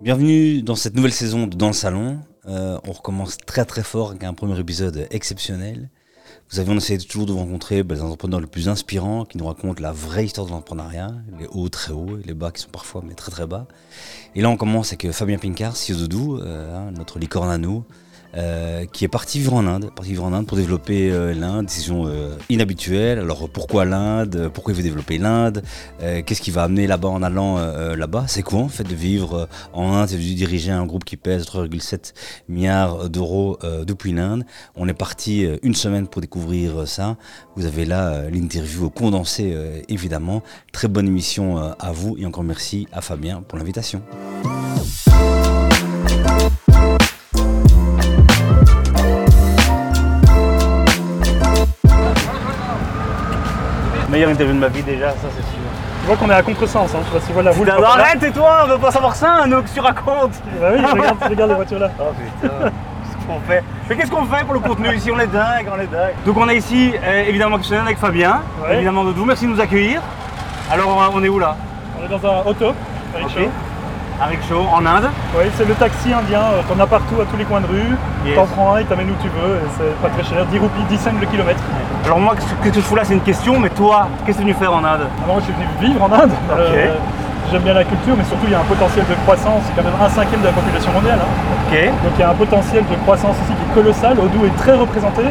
Bienvenue dans cette nouvelle saison de Dans le Salon. Euh, on recommence très très fort avec un premier épisode exceptionnel. Vous savez, on essaie toujours de rencontrer bah, les entrepreneurs les plus inspirants qui nous racontent la vraie histoire de l'entrepreneuriat, les hauts très hauts et les bas qui sont parfois mais très très bas. Et là, on commence avec euh, Fabien Pincard, CEO de Doudou, euh, hein, notre licorne à nous, euh, qui est parti vivre en Inde, parti vivre en Inde pour développer euh, l'Inde, décision euh, inhabituelle. Alors pourquoi l'Inde? Pourquoi il veut développer l'Inde? Qu'est-ce qui va amener là-bas en allant là-bas? C'est quoi en fait de vivre en Inde? Et de diriger un groupe qui pèse 3,7 milliards d'euros depuis l'Inde On est parti une semaine pour découvrir ça. Vous avez là l'interview condensée évidemment. Très bonne émission à vous et encore merci à Fabien pour l'invitation. Meilleure interview de ma vie déjà, ça c'est sûr. Tu vois qu'on est à contresens, hein. tu vois, tu vois la route. Non, arrête et toi, on veut pas savoir ça, nous, que tu racontes Bah oui, regarde, regarde les voitures là. Oh putain, qu'est-ce qu'on fait? Mais qu'est-ce qu'on fait pour le contenu ici? On est dingue, on est dingue. Donc on est ici, euh, évidemment, exceptionnel avec Fabien, Ouais. évidemment de vous, merci de nous accueillir. Alors on- est où là? On est dans un auto, avec Avec chaud, en Inde. Oui, c'est le taxi indien, euh, t'en as partout à tous les coins de rue. Yes. T'en prends un, il t'amène où tu veux, c'est pas très cher, 10 roupies, 10 cents le kilomètre. Alors moi, qu'est-ce que tu fous là, c'est une question, mais toi, qu'est-ce que tu es venu faire en Inde? Alors moi je suis venu vivre en Inde. Euh, J'aime bien la culture, mais surtout il y a un potentiel de croissance, c'est quand même un cinquième de la population mondiale. hein. Donc il y a un potentiel de croissance ici qui est colossal. Odoo est très représenté,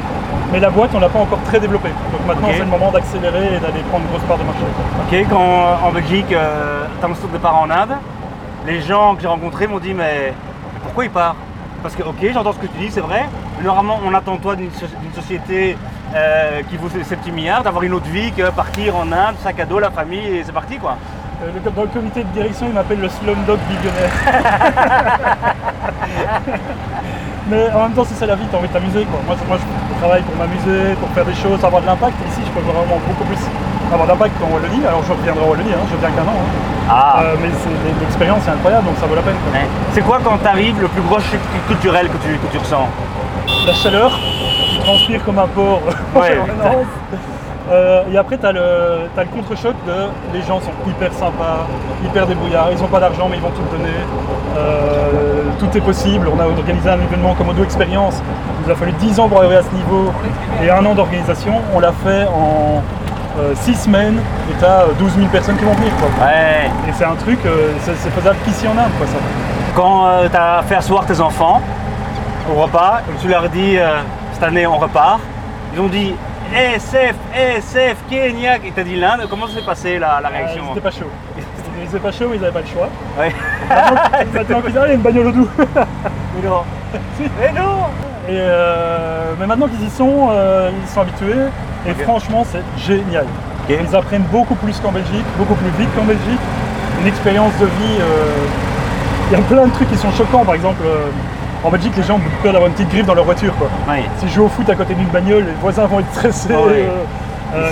mais la boîte on l'a pas encore très développée. Donc maintenant c'est le moment d'accélérer et d'aller prendre une grosse part de marché. Ok, quand en Belgique, euh, t'as lancé ton départ en Inde, les gens que j'ai rencontrés m'ont dit mais pourquoi il part? Parce que ok, j'entends ce que tu dis, c'est vrai. mais Normalement, on attend toi d'une so- d'une société euh, qui vaut 70 milliards, d'avoir une autre vie que partir en Inde, sac à dos, la famille et c'est parti quoi. Euh, le- dans le comité de direction, il m'appelle le Slumdog billionnaire. Mais en même temps, c'est ça la vie, t'as envie de t'amuser. quoi. Moi, moi, je travaille pour m'amuser, pour faire des choses, avoir de l'impact. Ici, je peux vraiment beaucoup plus avoir d'impact qu'en Wallonie. Alors, je reviendrai en Wallonie, hein, je viens qu'un an. hein. Ah Euh, mais l'expérience est incroyable, donc ça vaut la peine. C'est quoi quand t'arrives le plus gros choc culturel que tu, que tu ressens? La chaleur, tu transpires comme un porc en Ouais. Euh, et après, tu as le, t'as le contre-choc de les gens sont hyper sympas, hyper débrouillards, ils n'ont pas d'argent mais ils vont tout te donner. Euh, tout est possible. On a organisé un événement comme Odo Experience. Il nous a fallu 10 ans pour arriver à ce niveau et un an d'organisation. On l'a fait en 6 semaines et tu as 12 000 personnes qui vont venir. Quoi. Ouais. Et c'est un truc, euh, c'est, faisable qu'ici en Inde. Quoi, ça. Quand tu as fait asseoir tes enfants au repas, que tu leur dis euh, cette année on repart, ils ont dit SF, SF, Kenya, et t'as dit l'Inde, comment ça s'est passé la, la Euh, réaction? c'était pas chaud. Ils étaient pas chaud, mais ils n'avaient pas le choix. Ouais. Maintenant qu'ils arrivent, il y a une bagnole au doux. Mais non Mais non Et euh, mais maintenant qu'ils y sont, euh, ils sont habitués. Et franchement, c'est génial. Ils apprennent beaucoup plus qu'en Belgique, beaucoup plus vite qu'en Belgique. Une expérience de vie. euh, Il y a plein de trucs qui sont choquants. Par exemple, en Belgique, les gens ont peur d'avoir une petite griffe dans leur voiture. Quoi. Oui. S'ils jouent au foot à côté d'une bagnole, les voisins vont être stressés.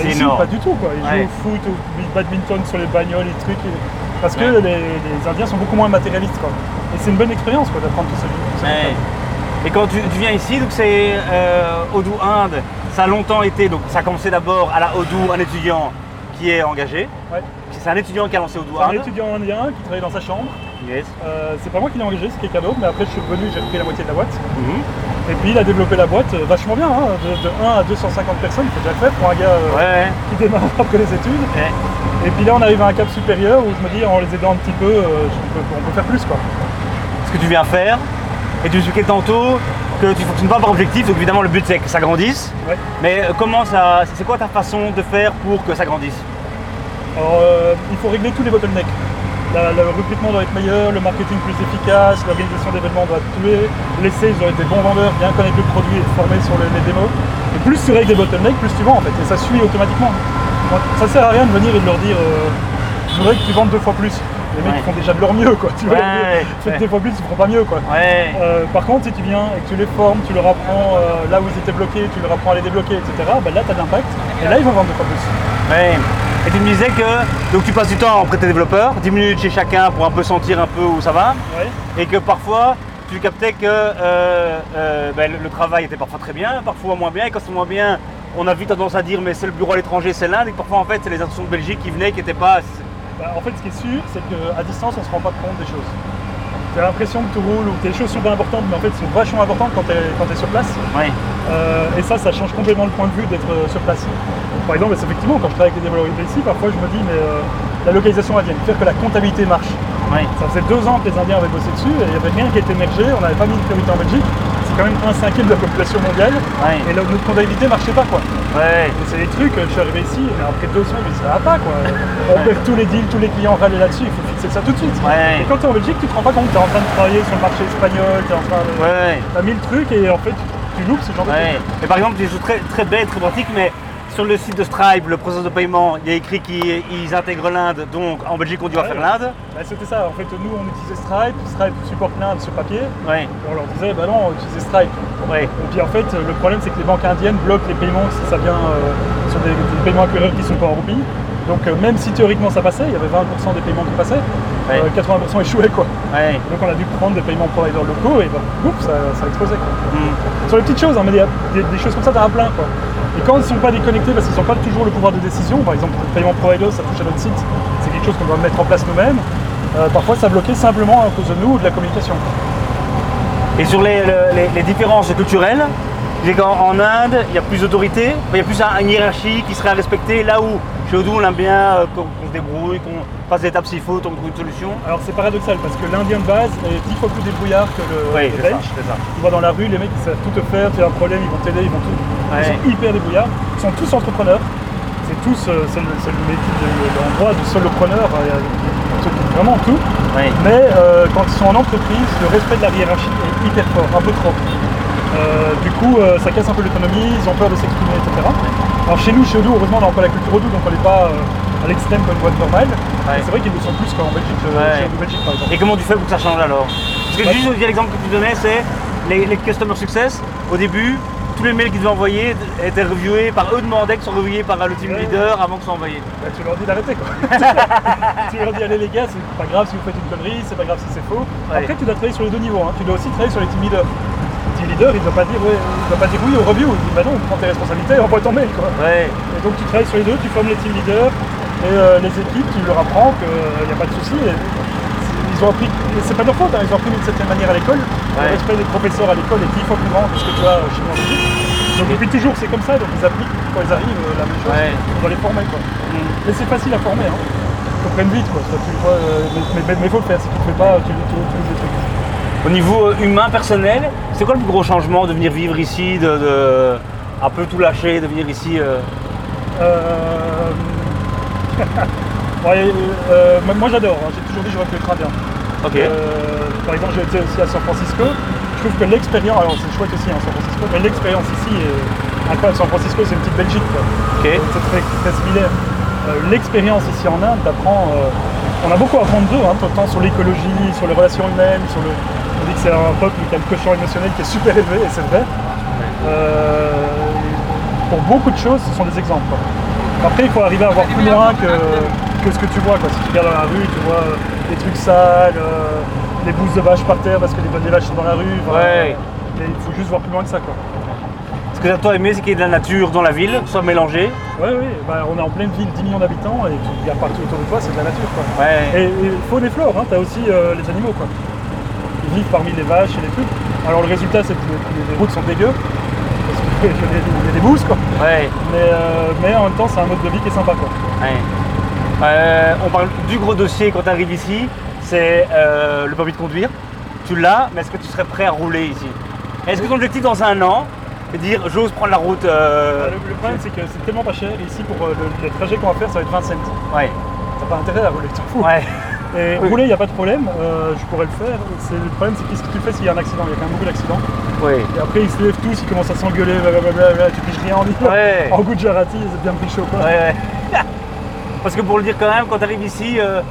C'est ici, énorme. pas du tout. Quoi. Ils Ouais. jouent au foot, au badminton sur les bagnoles, les trucs. Parce que Ouais. les, les Indiens sont beaucoup moins matérialistes. Quoi. Et c'est une bonne expérience quoi, d'apprendre tout ça. tout ça. Ouais. Et quand tu, tu viens ici, donc c'est euh, Odoo Inde, ça a longtemps été, donc ça a commencé d'abord à la Odoo, un étudiant qui est engagé. Ouais. C'est un étudiant qui a lancé Odoo C'est un Inde. étudiant indien qui travaille dans sa chambre. Yes. Euh, c'est pas moi qui l'ai engagé, c'est quelqu'un d'autre, mais après je suis revenu, j'ai repris la moitié de la boîte. Mhm. Et puis il a développé la boîte euh, vachement bien, hein, de, de 1 à 250 personnes, c'est déjà fait pour un gars euh, Ouais. qui démarre après les études. ouais. Et puis là on arrive à un cap supérieur où je me dis en les aidant un petit peu, euh, je on peut faire plus quoi. ce que tu viens faire. Et tu expliquais tantôt que tu ne fonctionnes pas par objectif, donc évidemment le but c'est que ça grandisse. Ouais. Mais euh, comment ça. C'est quoi ta façon de faire pour que ça grandisse? Alors euh, il faut régler tous les bottlenecks. La- le recrutement doit être meilleur, le marketing plus efficace, l'organisation d'événements doit tuer, les sales doivent être des bons vendeurs, bien connaître le produit et être formés sur le- les démos. Et plus tu règles des bottlenecks, plus tu vends en fait, et ça suit automatiquement. Ça sert à rien de venir et de leur dire euh, je voudrais que tu vendes deux fois plus. Les mecs Ouais. font déjà de leur mieux quoi, tu vois. Ouais, fois plus, ils feront pas mieux quoi. Euh, par contre, si tu viens et que tu les formes, tu leur apprends euh, là où ils étaient bloqués, tu leur apprends à les débloquer, etc., ben là tu as de l'impact et là ils vont vendre deux fois plus. Ouais. Et tu me disais que donc tu passes du temps auprès de tes développeurs, 10 minutes chez chacun pour un peu sentir un peu où ça va, et que parfois tu captais que euh, euh, ben, le, le travail était parfois très bien, parfois moins bien, et quand c'est moins bien, on a vite tendance à dire mais c'est le bureau à l'étranger, c'est l'Inde, et que parfois en fait c'est les institutions de Belgique qui venaient qui n'étaient pas. Bah, en fait, ce qui est sûr, c'est qu'à distance, on se rend pas compte des choses. t'as l'impression que tout roule ou que les choses sont pas importantes, mais en fait, elles sont vachement importantes quand t'es quand t'es sur place. Euh, et ça, ça change complètement le point de vue d'être euh, sur place. Par exemple, effectivement, quand je travaille avec des développeurs ici, parfois je me dis, mais euh, la localisation indienne, faire que la comptabilité marche. Ça faisait deux ans que les Indiens avaient bossé dessus et il n'y avait rien qui était émergé, on n'avait pas mis de priorité en Belgique. Quand même un cinquième de la population mondiale. Ouais. Et notre comptabilité marchait pas quoi. Ouais. C'est des trucs, je suis arrivé ici, après deux semaines, mais ça va pas quoi. On perd tous les deals, tous les clients râlent là-dessus, il faut fixer ça tout de suite. Ouais. Et quand tu es en Belgique, tu te rends pas compte, tu es en train de travailler sur le marché espagnol, tu es en train de. Ouais. T'as mille trucs et en fait, tu, tu loupes ce genre de trucs. Et par exemple, des choses très, très bêtes, très pratiques, mais sur le site de Stripe, le processus de paiement, il y a écrit qu'ils ils intègrent l'Inde, donc en Belgique on doit Ouais. faire l'Inde. Bah, C'était ça, en fait, nous on utilisait Stripe, Stripe supporte l'Inde sur papier, Ouais, et on leur disait, bah non, on utilisait Stripe. ouais, Et puis en fait, le problème c'est que les banques indiennes bloquent les paiements si ça vient euh, sur des, des paiements acquéreurs qui sont pas en roupies. Donc euh, même si théoriquement ça passait, il y avait 20% des paiements qui passaient, Ouais. euh, 80% échouaient quoi. ouais. Donc on a dû prendre des paiements providers locaux et bah, ouf, ça, ça explosait quoi. Hmm. Sur les petites choses, hein, mais des, des choses comme ça, t'en as plein quoi. Et quand ils ne sont pas déconnectés parce qu'ils n'ont pas toujours le pouvoir de décision, par exemple le paiement provider, ça touche à notre site, c'est quelque chose qu'on doit mettre en place nous-mêmes. euh, parfois ça bloquait simplement à cause de nous ou de la communication. Et sur les, le- les- les différences culturelles, qu'en en Inde, il y a plus d'autorité, il y a plus un- une hiérarchie qui serait à respecter, là où chez nous on aime bien euh, qu'on qu'on se débrouille, qu'on passe l'étape s'il faut, on trouve une solution. Alors c'est paradoxal parce que l'Indien de base est dix fois plus débrouillard que le, Oui, le c'est ça, Belge. c'est ça. Tu vois dans la rue, les mecs ils savent tout te faire, tu as un problème, ils vont t'aider, ils vont tout. Ouais. Ils sont hyper débrouillards, ils sont tous entrepreneurs. C'est tous, euh, c'est le, c'est le métier de l'endroit du solopreneur, euh, ils s'occupent vraiment de tout. Mais euh, quand ils sont en entreprise, le respect de la hiérarchie est hyper fort, un peu trop. Euh, du coup, euh, ça casse un peu l'autonomie, ils ont peur de s'exprimer, etc. Alors chez nous, chez nous, heureusement, on a encore la culture Odoo, donc on n'est pas euh, à l'extrême comme une boîte normale. C'est vrai qu'ils le sont plus qu'en Belgique, euh, Ouais. chez Odoo Belgique par exemple. Et comment tu fais pour que ça change alors? Parce que Bah, juste l'exemple que tu donnais, c'est les, les customer success. Au début, tous les mails qu'ils devaient envoyer étaient reviewés par eux demandaient qu'ils soient reviewés par le team leader avant que ce soit envoyé. Bah, tu leur dis d'arrêter quoi. tu leur dis allez les gars, c'est pas grave si vous faites une connerie, c'est pas grave si c'est faux. Ouais. Après tu dois travailler sur les deux niveaux, hein. tu dois aussi travailler sur les team leaders. Leader il doit pas dire ouais, il doit pas dire oui au review, il dit bah non, prends tes responsabilités, envoie ton mail quoi. Ouais, Et donc tu travailles sur les deux, tu formes les team leaders et euh, les équipes, tu leur apprends qu'il n'y a pas de souci. et Ils ont appris, et c'est pas de leur faute, hein, ils ont appris d'une certaine manière à l'école. Ouais. Le respect des professeurs à l'école est dix fois plus grand que ce que tu as chez nous en. Donc depuis toujours c'est comme ça, donc ils appliquent quand ils arrivent euh, la même chose. Ouais. On doit les former quoi. Mais c'est facile à former, hein. Faut prendre vite quoi. Ça, tu le vois, euh, mais, mais, mais faut le faire, si tu le fais pas, tu, tu, tu, tu les trucs. Au niveau euh, humain, personnel, c'est quoi le plus gros changement de venir vivre ici, de, de un peu tout lâcher, de venir ici euh, Euh... ouais, euh, moi- j'adore, hein. j'ai toujours dit que j'aurais pu être indien. Ok. Euh, par exemple, j'ai été aussi à San Francisco. Je trouve que l'expérience, alors c'est chouette aussi à San Francisco, mais l'expérience ici est incroyable. San Francisco, c'est une petite Belgique, quoi. Ok. c'est très, très similaire. L'expérience ici en Inde, t'apprends. on a beaucoup à apprendre d'eux, hein, tout le temps sur l'écologie, sur les relations humaines, sur le. On dit que c'est un peuple qui a le quotient émotionnel qui est super élevé, et c'est vrai. Euh, pour beaucoup de choses, ce sont des exemples. quoi. Après, il faut arriver à voir plus loin que, que ce que tu vois. Quoi. Si tu regardes dans la rue, tu vois euh, des trucs sales, euh, des bousses de vaches par terre parce que les, les vaches sont dans la rue. enfin, Ouais. Mais il faut juste voir plus loin que ça. Quoi. Ce que toi aimé, c'est qu'il y ait de la nature dans la ville, soit mélangé. Ouais, oui, bah, on est en pleine ville, 10 millions d'habitants, et tu regardes partout autour de toi, c'est de la nature. Quoi. Ouais. Et, et faune et flore, hein, t'as aussi euh, les animaux. Quoi. Ils vivent parmi les vaches et les trucs. Alors le résultat, c'est que les, les routes sont dégueu. Parce qu'il y a des- il y a des bousses, quoi. Ouais. Mais, euh, mais en même temps, c'est un mode de vie qui est sympa. Quoi. ouais. Euh, on parle du gros dossier quand tu arrives ici, c'est euh, le permis de conduire. Tu l'as, mais est-ce que tu serais prêt à rouler ici? Est-ce que ton objectif dans un an, c'est de dire j'ose prendre la route euh, Le, le problème, c'est que c'est tellement pas cher. Ici, pour le, le trajet qu'on va faire, ça va être 20 cents. Ouais. T'as pas intérêt à rouler, tu t'en fous. Ouais. Et Oui. rouler, il n'y a pas de problème. euh, je pourrais le faire. C'est, le problème, c'est qu'est-ce que tu fais s'il y a un accident? Il y a quand même beaucoup d'accidents. Et après, ils se lèvent tous, ils commencent à s'engueuler, blablabla, tu piges rien en disant. Ouais. En goût de jarati, c'est bien pris chaud, quoi. Ouais, ouais. Parce que pour le dire quand même, quand tu arrives ici, euh,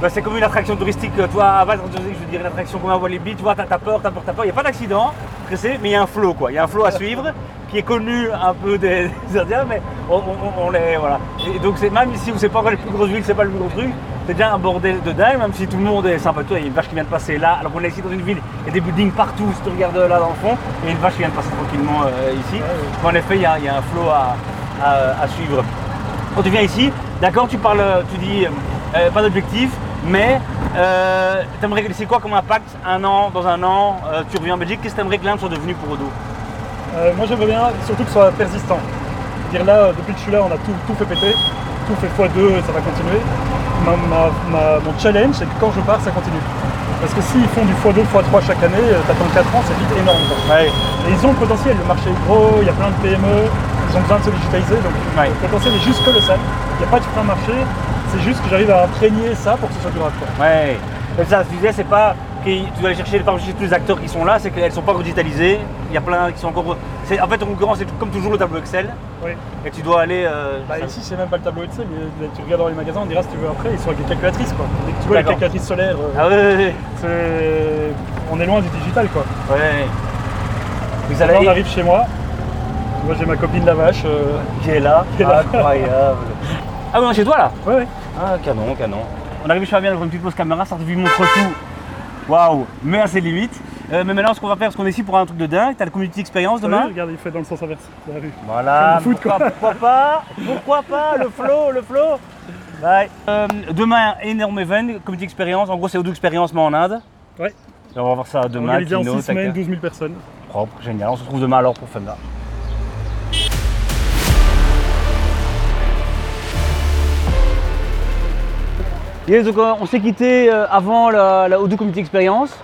bah, c'est comme une attraction touristique. euh, Toi, à base, je veux dire une attraction comme à Walibi, tu vois, t'as peur, t'as peur, t'as peur. Il n'y a pas d'accident, pressé, mais il y a un flow, quoi. Il y a un flow à suivre qui est connu un peu des, des Indiens, mais on, on, on les. Voilà. Et donc, c'est même où c'est pas les plus grosses villes, c'est pas le plus gros truc, c'est déjà un bordel de dingue, même si tout le monde est sympa. Toi, il y a une vache qui vient de passer là, alors qu'on est ici dans une ville, il y a des buildings partout, si tu regardes là dans le fond, et une vache qui vient de passer tranquillement euh, ici. En effet, il y a, il y a un flow à, à- à suivre. Quand tu viens ici, d'accord, tu parles, tu dis euh, pas d'objectif, Mais euh, t'aimerais- c'est quoi comme impact Un an, dans un an, euh, tu reviens en Belgique, qu'est-ce que t'aimerais que l'Inde soit devenu pour Odo Euh, moi j'aimerais bien surtout que ce soit persistant. Dire là, euh, depuis que je suis là, on a tout, tout fait péter, tout fait x2, ça va continuer. Ma- ma- ma- mon challenge, c'est que quand je pars, ça continue. Parce que s'ils font du x2, x3 chaque année, t'attends 4 ans, c'est vite énorme. Ouais. Et ils ont le potentiel, le marché est gros, il y a plein de PME, ils ont besoin de se digitaliser, donc Ouais. le potentiel est juste colossal. Il n'y a pas de frein marché, c'est juste que j'arrive à imprégner ça pour que ce soit durable. quoi. Ouais. Et ça, tu disais, c'est pas que tu dois aller chercher, tous les acteurs qui sont là, c'est qu'elles sont pas digitalisées. Il y a plein qui sont encore. c'est- En fait, en concurrence, c'est comme toujours le tableau Excel. Oui. Et tu dois aller. euh, Bah, ici, c'est même pas le tableau Excel, mais tu regardes dans les magasins, on dira si tu veux après, ils sont avec des calculatrices. Quoi. Tu vois les calculatrices solaires, euh, Ah ouais, ouais, on est loin du digital. quoi. ouais. ça Là, on arrive chez moi. Moi, j'ai ma copine la vache. euh, qui est là. Qui est là. Incroyable. Ah oui, on est chez toi là? Ouais, ouais. Ah, canon, canon. On arrive chez Fabien avec une petite pause caméra, ça te montre tout. Waouh, mais à ses limites. Euh, mais maintenant, ce qu'on va faire, parce qu'on est ici pour un truc de dingue, t'as le community experience demain regarde, il fait dans le sens inverse de la rue. Voilà, foot, pourquoi, pourquoi pas Pourquoi pas Le flow, le flow Bye. Euh, Demain, énorme event, community experience. En gros, c'est Odoo Experience, mais en Inde. Ouais. Et on va voir ça demain. Organisé en keynote, 6 semaines, avec- 12 000 personnes. Propre, génial. On se retrouve demain alors pour Funda. Yes, donc euh, on s'est quitté euh, avant la, la Odoo Community Experience.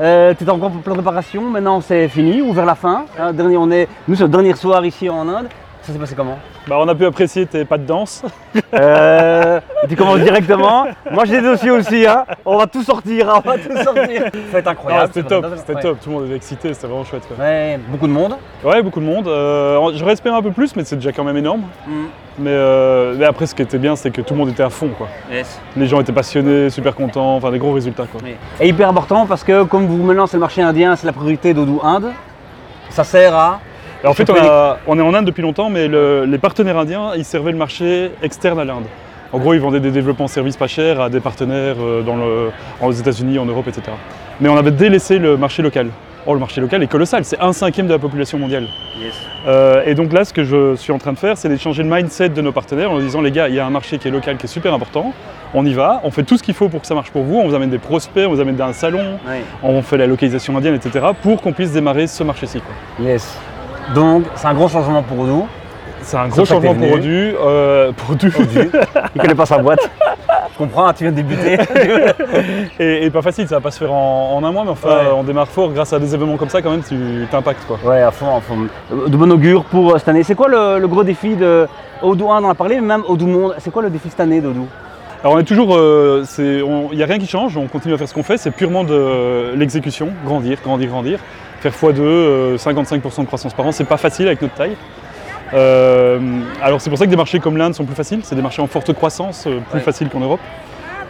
Euh, tu étais encore en pleine préparation, maintenant c'est fini ou vers la fin. Hein, dernier, on est, nous c'est le dernier soir ici en Inde. Ça s'est passé comment? Bah, on a pu apprécier tes pas de danse. euh, Tu commences directement. Moi j'ai des dossiers aussi, hein. on va tout sortir, hein, on va tout sortir. Ça va être incroyable. C'était top, c'était ouais. top. Tout le monde était excité, c'était vraiment chouette. quoi. Ouais, beaucoup de monde. Ouais, beaucoup de monde. Euh, J'aurais espéré un peu plus, mais c'est déjà quand même énorme. Mm. Mais, euh, mais après, ce qui était bien, c'est que tout le monde était à fond. Quoi. Yes. Les gens étaient passionnés, super contents, enfin des gros résultats. Quoi. Et hyper important parce que comme vous maintenant c'est le marché indien, c'est la priorité d'Odoo Inde. Ça sert à. En fait, on, Choper a- on est en Inde depuis longtemps, mais le- les partenaires indiens, ils servaient le marché externe à l'Inde. En gros, ils vendaient des développements services pas chers à des partenaires euh, dans le, aux États-Unis, en Europe, etc. Mais on avait délaissé le marché local. Or, le marché local est colossal, c'est un cinquième de la population mondiale. Yes. Euh, et donc là, ce que je suis en train de faire, c'est d'échanger le mindset de nos partenaires en leur disant les gars, il y a un marché qui est local, qui est super important. On y va, on fait tout ce qu'il faut pour que ça marche pour vous. On vous amène des prospects, on vous amène un salon, on fait la localisation indienne, etc. pour qu'on puisse démarrer ce marché-ci. Yes. Donc c'est un gros changement pour Odoo. C'est un gros changement pour. Odu. euh, pour Odu. Il connaît pas sa boîte. Je comprends, tu viens de débuter. et, et pas facile, ça va pas se faire en, en un mois, mais enfin, Ouais. on démarre fort grâce à des événements comme ça, quand même, tu t'impactes. quoi. ouais, à fond, à fond. De bon augure pour euh, cette année. C'est quoi le, le gros défi de Odoo Inde On en a parlé, mais même Odoo Monde. C'est quoi le défi cette année d'Odoo Alors on est toujours, euh, il n'y a rien qui change, on continue à faire ce qu'on fait, c'est purement de l'exécution, grandir, grandir, grandir. Faire x2, euh, 55% de croissance par an, c'est pas facile avec notre taille. Euh, alors c'est pour ça que des marchés comme l'Inde sont plus faciles, c'est des marchés en forte croissance, euh, plus Ouais. faciles qu'en Europe.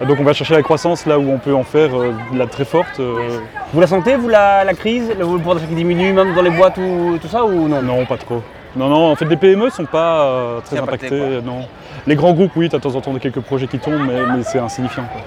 Euh, Donc on va chercher la croissance là où on peut en faire euh, de la très forte. euh, Vous la sentez, vous, la, la crise Le pouvoir d'achat qui diminue, même dans les boîtes ou tout ça, ou non? Non, pas trop. Non, non, en fait les PME sont pas euh, très C'est impacté, impactés. non. Les grands groupes, oui, tu as de temps en temps quelques projets qui tombent, mais, mais c'est insignifiant. quoi.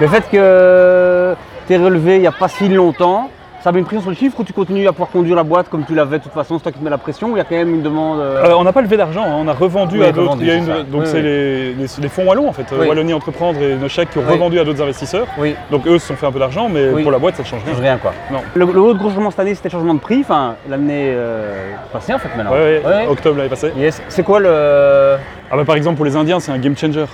Le fait que tu es relevé il n'y a pas si longtemps, ça met une pression sur le chiffre ou tu continues à pouvoir conduire la boîte comme tu l'avais de toute façon, c'est toi qui te mets la pression ou il y a quand même une demande euh, Euh, on n'a pas levé d'argent, hein, on a revendu Oui, à d'autres. revendu, Il y a c'est une- ça. donc Oui, c'est oui. les, les- les fonds wallons en fait, Oui. Wallonie Entreprendre et Nochak qui ont Oui. revendu à d'autres investisseurs. Oui, Donc eux se sont fait un peu d'argent, mais Oui. pour la boîte ça ne change rien. rien quoi. Non. Le, le autre gros changement cette année c'était le changement de prix, enfin l'année euh, passée en fait maintenant. Ouais, ouais, Ouais. octobre l'année passée. Yes. C'est quoi le. Ah bah, par exemple pour les Indiens c'est un game changer.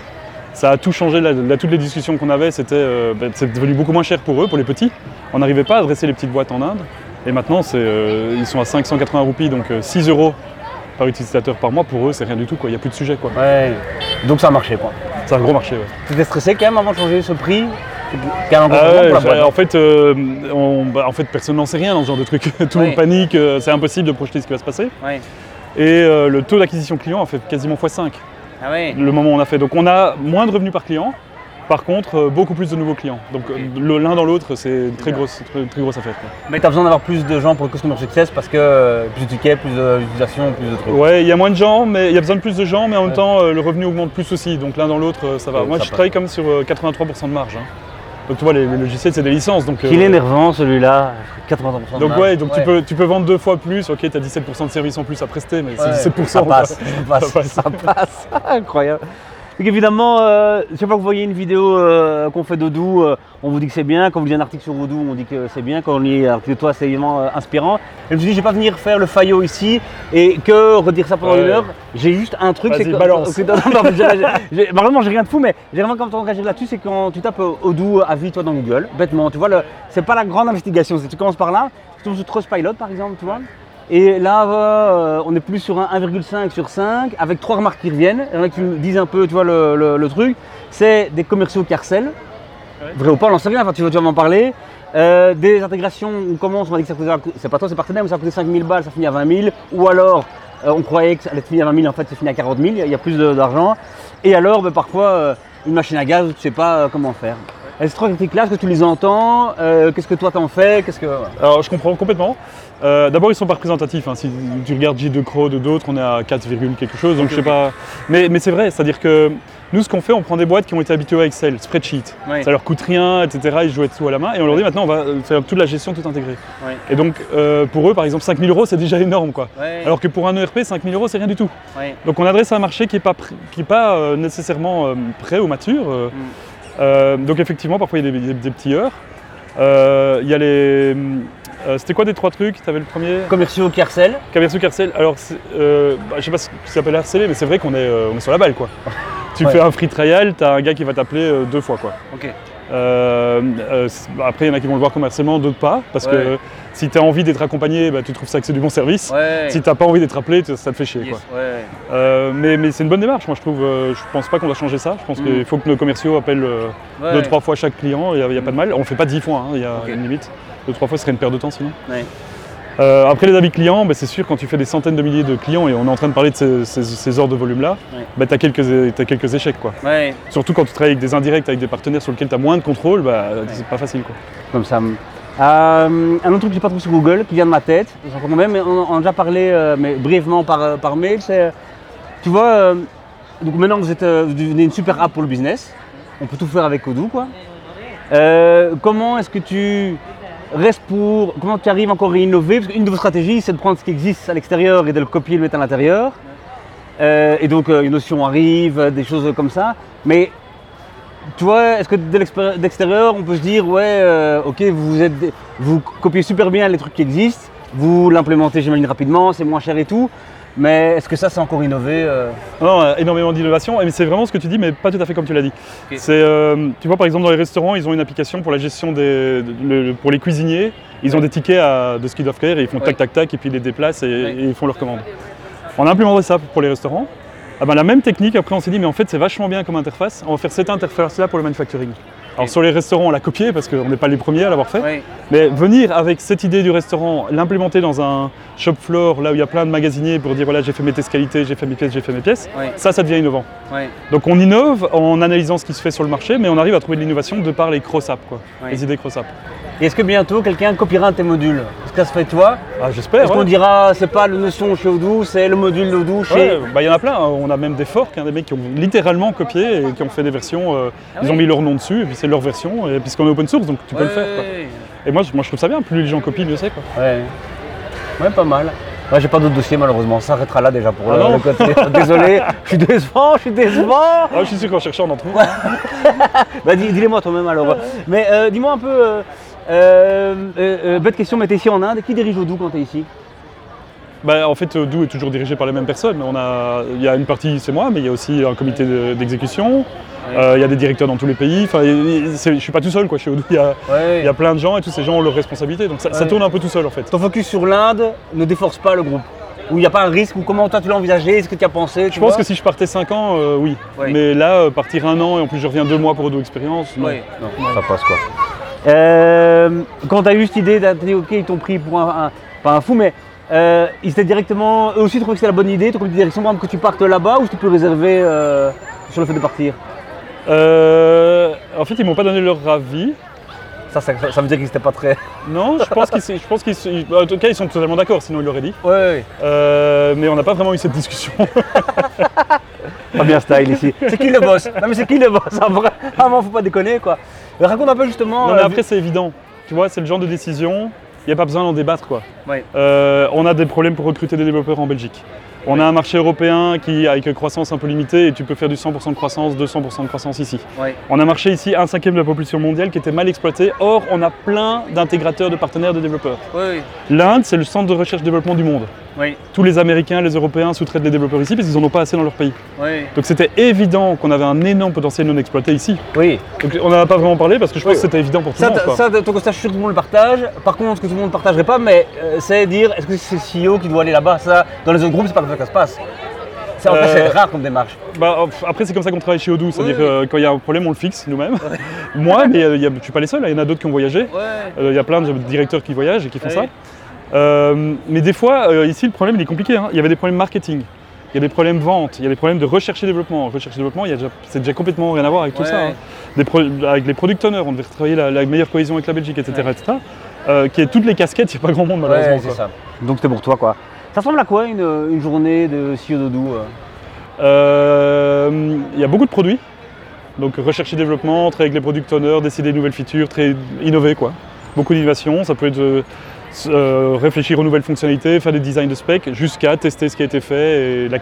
Ça a tout changé, là, là, toutes les discussions qu'on avait, c'était euh, bah, c'est devenu beaucoup moins cher pour eux, pour les petits. On n'arrivait pas à adresser les petites boîtes en Inde. Et maintenant c'est, euh, ils sont à 580 roupies, donc euh, 6 euros par utilisateur par mois. Pour eux c'est rien du tout, il n'y a plus de sujet. Quoi. Ouais. Donc ça a marché quoi. C'est un gros marché. ouais. Tu étais stressé quand même avant de changer ce prix? Pour la en, fait, euh, on- bah, en fait, personne n'en sait rien dans ce genre de truc. Tout le Oui. monde panique, euh, c'est impossible de projeter ce qui va se passer. Et euh, le taux d'acquisition client a fait quasiment x5 Ah le moment où on a fait. Donc on a moins de revenus par client, par contre euh, beaucoup plus de nouveaux clients. Donc euh, le- l'un dans l'autre, c'est une très grosse, très, très grosse affaire. quoi. Mais tu as besoin d'avoir plus de gens pour le customer success parce que euh, plus de tickets, plus d'utilisation, plus de trucs. Ouais, il y a moins de gens, mais il y a besoin de plus de gens, mais en même temps le revenu augmente plus aussi. Donc l'un dans l'autre, ça va. Ouais, Moi ça je passe. travaille comme sur euh, 83% de marge. hein. Donc tu vois, les, les logiciels c'est des licences. Donc, Qu'il euh, est énervant celui-là, 80% de Donc ouais, donc Tu, peux, tu peux vendre deux fois plus, ok, tu as 17% de services en plus à prester, mais Ouais, c'est 17%. Ça passe, ça passe, Ça passe. ça passe. Incroyable. Donc évidemment, euh, chaque fois que vous voyez une vidéo euh, qu'on fait d'Odoo, euh, on vous dit que c'est bien. Quand vous lisez un article sur Odoo, on dit que c'est bien. Quand on lit un article de toi, c'est évidemment euh, inspirant. Et je me suis dit, je vais pas venir faire le faillot ici et que redire ça pendant Ouais. une heure. J'ai juste un truc, c'est que... balance. que- non, non, j'ai- Vraiment, rien de fou, mais j'ai vraiment quand on réagir là-dessus, c'est quand tu tapes Odoo à vie, toi, dans Google, bêtement, tu vois, c'est pas la grande investigation. c'est- Tu commences par là, tu tombes sur Trustpilot, par exemple, tu vois. Et là, euh, on est plus sur un 1,5 sur 5, avec trois remarques qui reviennent. Il y en a qui me disent un peu, tu vois, le, le- le truc. C'est des commerciaux carcel. Ouais. Vrai ou pas, on n'en sait rien, enfin, tu vas, tu vas m'en parler. Euh, des intégrations, on commence, on m'a dit que ça coûtait, c'est pas toi, c'est partenaire, mais ça coûtait 5000 balles, ça finit à 20 000. Ou alors, euh, on croyait que ça allait finir à 20 000, en fait, c'est fini à 40 000, il y a- plus d'argent. Et alors, ben, parfois, une machine à gaz, tu sais pas comment faire. Et ces trois critiques-là, est-ce que tu les entends? Qu'est-ce que toi t'en fais? Qu'est-ce que... Alors je comprends complètement. Euh, D'abord ils sont pas représentatifs. hein. Si tu regardes J2 Crow de d'autres, on est à 4, quelque chose. Donc je sais pas. Mais, mais c'est vrai, c'est-à-dire que nous ce qu'on fait, on prend des boîtes qui ont été habituées à Excel, spreadsheet. Ouais. Ça leur coûte rien, etc. Ils jouent tout à la main. Et on leur dit maintenant on va euh, faire toute la gestion tout intégrée. Et donc euh, pour eux par exemple 5000 euros c'est déjà énorme quoi. Alors que pour un ERP 5000 euros c'est rien du tout. Donc on adresse à un marché qui n'est pas, qui est pas euh, nécessairement prêt ou mature. Mm. Donc effectivement, parfois il y a des, des- des petits heurts. Euh, Il y a les... euh, C'était quoi des trois trucs? Tu avais le premier? Commerciaux carcel. Cabersu Carcel. Alors, euh, bah, je sais pas ce qui s'appelle harceler, mais c'est vrai qu'on est, euh, on est sur la balle quoi. Tu Ouais. fais un free trial, tu as un gars qui va t'appeler euh, deux fois quoi. Ok. Bah, après, il y en a qui vont le voir comme harcèlement, d'autres pas. Parce Ouais. que si tu as envie d'être accompagné, bah, tu trouves ça que c'est du bon service. Ouais. Si tu n'as pas envie d'être appelé, ça te fait chier. Yes. Quoi. Mais mais c'est une bonne démarche, moi je trouve. je pense pas qu'on doit changer ça. Je pense Mm. qu'il faut que nos commerciaux appellent deux, trois fois chaque client. Il n'y a, pas de mal. On fait pas dix fois, hein, il y a une limite. Deux, trois fois, ce serait une perte de temps sinon. Ouais. Euh, après les avis clients, bah, c'est sûr, quand tu fais des centaines de milliers de clients et on est en train de parler de ces, ces- ces ordres de volume-là, Ouais. bah, tu as quelques, t'as quelques échecs. Quoi. Ouais. Surtout quand tu travailles avec des indirects, avec des partenaires sur lesquels tu as moins de contrôle, bah, c'est pas facile. Quoi. Comme ça. Euh, un autre truc que j'ai pas trouvé sur Google, qui vient de ma tête, j'en comprends même, mais on on en a déjà parlé, euh, mais brièvement par, euh, par mail, c'est, tu vois, euh, donc maintenant vous êtes, euh, vous devenez une super app pour le business, on peut tout faire avec Odoo, quoi. Euh, comment est-ce que tu restes pour, comment tu arrives encore à innover? Parce qu'une de vos stratégies, c'est de prendre ce qui existe à l'extérieur et de le copier et le mettre à l'intérieur. Euh, et donc euh, une notion arrive, des choses comme ça. Mais tu vois, est-ce que de on peut se dire, ouais, euh, ok, vous, êtes, vous copiez super bien les trucs qui existent, vous l'implémentez, j'imagine, rapidement, c'est moins cher et tout, mais est-ce que ça, c'est encore innové euh Non, énormément d'innovation, mais c'est vraiment ce que tu dis, mais pas tout à fait comme tu l'as dit. C'est, euh, tu vois, par exemple, dans les restaurants, ils ont une application pour la gestion des, de- pour les cuisiniers. Ils ont des tickets à- de ce qu'ils doivent faire, et ils font Ouais. tac tac tac, et puis ils les déplacent et, Ouais. et ils font leurs commandes. On a implémenté ça pour les restaurants. Ah ben, la même technique, après on s'est dit, mais en fait c'est vachement bien comme interface, on va faire cette interface-là pour le manufacturing. Alors sur les restaurants, on l'a copié parce qu'on n'est pas les premiers à l'avoir fait. Mais venir avec cette idée du restaurant, l'implémenter dans un shop floor, là où il y a plein de magasiniers pour dire voilà j'ai fait mes tests qualité, j'ai fait mes pièces, j'ai fait mes pièces, ça ça devient innovant. Donc on innove en analysant ce qui se fait sur le marché, mais on arrive à trouver de l'innovation de par les cross-apps. Les idées cross-apps. Est-ce que bientôt quelqu'un copiera un de tes modules? Est-ce que ça se fait, tu vois Ah, j'espère. Est-ce qu'on dira, c'est pas le notion chez Odoo, c'est le module d'Odoo chez. Ouais, bah, il y en a plein. hein. On a même des forks, hein, des mecs qui ont littéralement copié et qui ont fait des versions. euh, Ah ils ont mis leur nom dessus et puis c'est leur version. Puisqu'on est open source, donc tu peux le faire. quoi. Et moi, je- moi, je trouve ça bien. Plus les gens copient, mieux c'est. quoi. Ouais. Ouais, pas mal. J'ai pas d'autres dossiers malheureusement, ça arrêtera là déjà pour Ah le, côté. Désolé, je suis décevant, je suis décevant. Ah, je suis sûr qu'en cherchant, on en trouve. Bah dis- dis-les-moi toi-même alors. Mais euh, dis-moi un peu, euh, euh, euh, bête question, mais t'es ici en Inde, qui dirige Odoo quand t'es ici? Bah, en fait, Odoo est toujours dirigé par les mêmes personnes. On a, il y a une partie, c'est moi, mais il y a aussi un comité de- d'exécution. Euh, il y a des directeurs dans tous les pays. Enfin, je suis pas tout seul quoi, chez Odoo. Il y, a, Ouais. il y a plein de gens et tous ces gens ont leurs responsabilités. Donc ça, tourne un peu tout seul en fait. Ton focus sur l'Inde ne déforce pas le groupe Ou il n'y a pas un risque Ou comment toi tu l'as envisagé? Est-ce que tu as pensé Je pense que si je partais 5 ans, euh, oui. Oui. Mais là, euh, partir un an et en plus je reviens deux mois pour Odoo Experience, non. Oui, non, ça passe quoi. Euh, quand tu as eu cette idée, dit ok, ils t'ont pris pour un, un- pas un fou, mais euh, ils étaient directement, eux aussi trouvaient que c'était la bonne idée, comité de direction, par exemple, que tu partes là-bas ou tu peux réserver euh, sur le fait de partir Euh, en fait, ils m'ont pas donné leur avis. ça, ça, ça veut dire qu'ils n'étaient pas très. Non, je pense qu'ils, je pense qu'ils, en tout cas, ils sont totalement d'accord. Sinon, ils l'auraient dit. Ouais, ouais. Euh, mais on n'a pas vraiment eu cette discussion. Pas bien style ici. C'est qui le boss? Non mais c'est qui le boss En vrai, Vraiment, faut pas déconner quoi. Mais raconte un peu justement. non, mais euh, après, c'est évident. Tu vois, c'est le genre de décision. Il n'y a pas besoin d'en débattre, quoi. Ouais. Euh, on a des problèmes pour recruter des développeurs en Belgique. On a un marché européen qui, avec une croissance un peu limitée, et tu peux faire du 100% de croissance, 200% de croissance ici. Ouais. On a un marché ici, un cinquième de la population mondiale, qui était mal exploité. Or, on a plein d'intégrateurs, de partenaires, de développeurs. L'Inde, c'est le centre de recherche-développement du monde. Oui, Tous les Américains, les Européens sous-traitent les développeurs ici parce qu'ils n'en ont pas assez dans leur pays. oui. Donc c'était évident qu'on avait un énorme potentiel non exploité ici. Oui. Donc on n'en a pas vraiment parlé parce que je pense Oui. que c'était évident pour tout Ça, le monde. quoi. ça, ton constat, je suis sûr que tout le monde le partage. Par contre, ce que tout le monde ne partagerait pas, mais euh, c'est dire est-ce que c'est le CEO qui doit aller là-bas? Ça, dans les autres groupes, c'est pas comme ça que ça se passe. C'est en fait, Euh, rare comme démarche. Bah, pff, après, c'est comme ça qu'on travaille chez Odoo, c'est-à-dire Oui, oui. euh, quand il y a un problème, on le fixe nous-mêmes. Moi, mais euh, il y a- je ne suis pas les seuls, il y en a d'autres qui ont voyagé. Ouais. Il y a plein de directeurs qui voyagent et qui font ça. Euh, mais des fois, euh, ici, le problème, il est compliqué. hein. Il y avait des problèmes marketing, il y a des problèmes vente, il y a des problèmes de recherche et développement. Recherche et développement, il y a déjà- c'est déjà complètement rien à voir avec tout Ouais. ça. hein. Des pro- avec les product owners, on devait travailler la, la meilleure cohésion avec la Belgique, etc. Ouais. etc. Euh, qui est toutes les casquettes, il n'y a pas grand monde malheureusement. Ouais, c'est quoi. ça. Donc c'était pour toi, quoi. Ça ressemble à quoi une, une journée de CEO Dodou Il y a beaucoup de produits. Donc recherche et développement, travailler avec les product owners, décider de nouvelles features, très innover quoi. Beaucoup d'innovation, ça peut être euh, réfléchir aux nouvelles fonctionnalités, faire des designs de spec, jusqu'à tester ce qui a été fait et la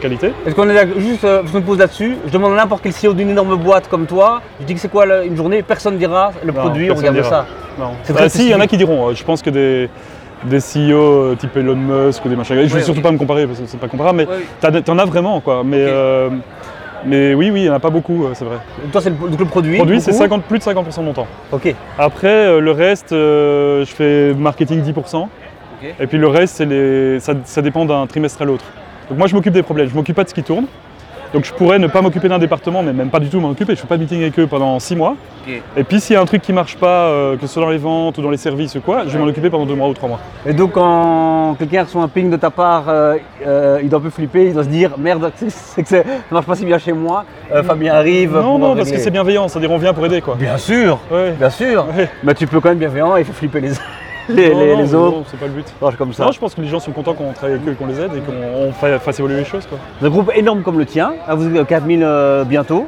qualité. Est-ce qu'on est là, juste, euh, je me pose là-dessus, je demande à n'importe quel CEO d'une énorme boîte comme toi, je dis que c'est quoi la- une journée, personne dira le Non, produit, on regarde dira. ça. Non. Bah, si, il y en a qui diront. Je pense que des, des CEO euh, type Elon Musk ou des machins. Je ne vais Ouais, surtout ok. pas me comparer parce que c'est pas comparable, mais Ouais, oui. t'en t'en as vraiment quoi. Mais, euh, mais oui, oui, il n'y en a pas beaucoup, euh, c'est vrai. Donc toi, c'est le, donc le produit. Produit, c'est beaucoup 50, plus de 50% de mon temps. Ok. Après, euh, le reste, euh, je fais marketing 10%. Ok. Et puis le reste, c'est les... ça, ça dépend d'un trimestre à l'autre. Donc moi, je m'occupe des problèmes, je m'occupe pas de ce qui tourne. Donc je pourrais ne pas m'occuper d'un département, mais même pas du tout m'en occuper. Je fais pas de meeting avec eux pendant 6 mois. Et puis s'il y a un truc qui marche pas, euh, que ce soit dans les ventes ou dans les services ou quoi, je vais m'en occuper pendant 2 mois ou 3 mois. Et donc quand quelqu'un reçoit un ping de ta part, euh, euh, il doit un peu flipper, il doit se dire merde, c'est que ça marche pas si bien chez moi. Euh, Fabien arrive. Non, pour non, parce régler. que c'est bienveillant, c'est-à-dire on vient pour aider quoi. Bien sûr, Ouais. bien sûr. Ouais. Mais tu peux quand même bienveillant et faire flipper les, les, Non, les- non, les non, autres. c'est pas le but. Non, je- comme ça. Non, je pense que les gens sont contents qu'on travaille avec eux, qu'on les aide et qu'on on fa- fasse évoluer les choses quoi. Un groupe énorme comme le tien, hein, vous êtes 4000 euh, bientôt.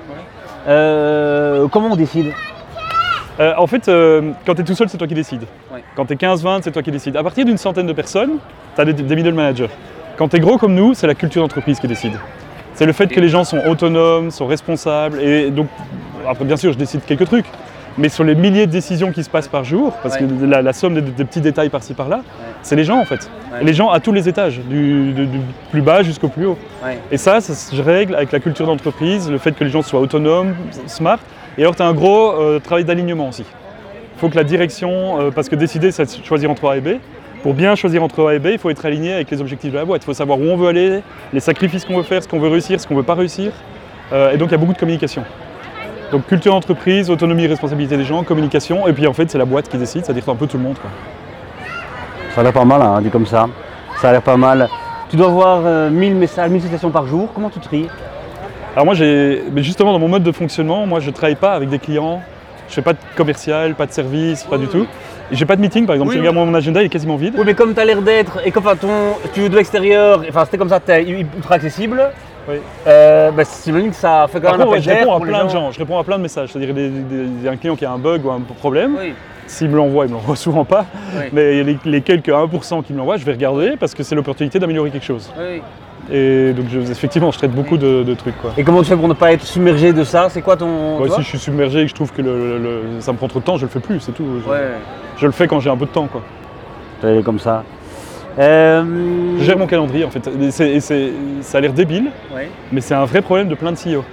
Euh, comment on décide? Euh, en fait, euh, quand tu es tout seul, c'est toi qui décides. Ouais. Quand tu es 15-20, c'est toi qui décides. À partir d'une centaine de personnes, tu as des, des middle managers. Quand tu es gros comme nous, c'est la culture d'entreprise qui décide. C'est le fait que les gens sont autonomes, sont responsables. Et donc, après, bien sûr, je décide quelques trucs. Mais sur les milliers de décisions qui se passent par jour, parce Ouais. que la, la somme des, des petits détails par-ci par-là, c'est les gens en fait. Ouais. Les gens à tous les étages, du, du- du plus bas jusqu'au plus haut. Et ça, ça se règle avec la culture d'entreprise, le fait que les gens soient autonomes, smart. Et alors, tu as un gros euh, travail d'alignement aussi. Il faut que la direction, euh, parce que décider, c'est choisir entre A et B. Pour bien choisir entre A et B, il faut être aligné avec les objectifs de la boîte. Il faut savoir où on veut aller, les sacrifices qu'on veut faire, ce qu'on veut réussir, ce qu'on veut pas réussir. Euh, et donc, il y a beaucoup de communication. Donc, culture d'entreprise, autonomie responsabilité des gens, communication. Et puis, en fait, c'est la boîte qui décide, c'est-à-dire un peu tout le monde. quoi. Ça a l'air pas mal, hein, dit comme ça. Ça a l'air pas mal. Tu dois avoir euh, 1000 messages, 1000 citations par jour. Comment tu tries? Alors moi, j'ai, mais justement, dans mon mode de fonctionnement, moi, je travaille pas avec des clients. Je fais pas de commercial, pas de service, pas du tout. J'ai pas de meeting, par exemple. Oui, regarde mon agenda, il est quasiment vide. Oui, mais comme tu as l'air d'être, et comme enfin, ton, tu veux de l'extérieur, enfin c'était comme ça, tu es ultra accessible, Oui. euh, bah, c'est que ça fait quand Par même un contre, ouais, appel je réponds à plein de gens. Je réponds à plein de messages. C'est-à-dire, des- des- il y a un client qui a un bug ou un problème. Oui, S'il me l'envoie, il me l'envoie souvent pas. oui, Mais les, les quelques 1% qui me l'envoient, je vais regarder parce que c'est l'opportunité d'améliorer quelque chose. oui. Et donc, je- effectivement, je traite beaucoup de, de trucs. Quoi. Et comment tu fais pour ne pas être submergé de ça? C'est quoi ton. Ouais, si je suis submergé et que je trouve que le- le- ça me prend trop de temps, je le fais plus, c'est tout. Je, Ouais, je le fais quand j'ai un peu de temps. Quoi. c'est comme ça. Euh, Je gère mon calendrier en fait. Et c'est- et c'est- ça a l'air débile, ouais, mais c'est un vrai problème de plein de CEO.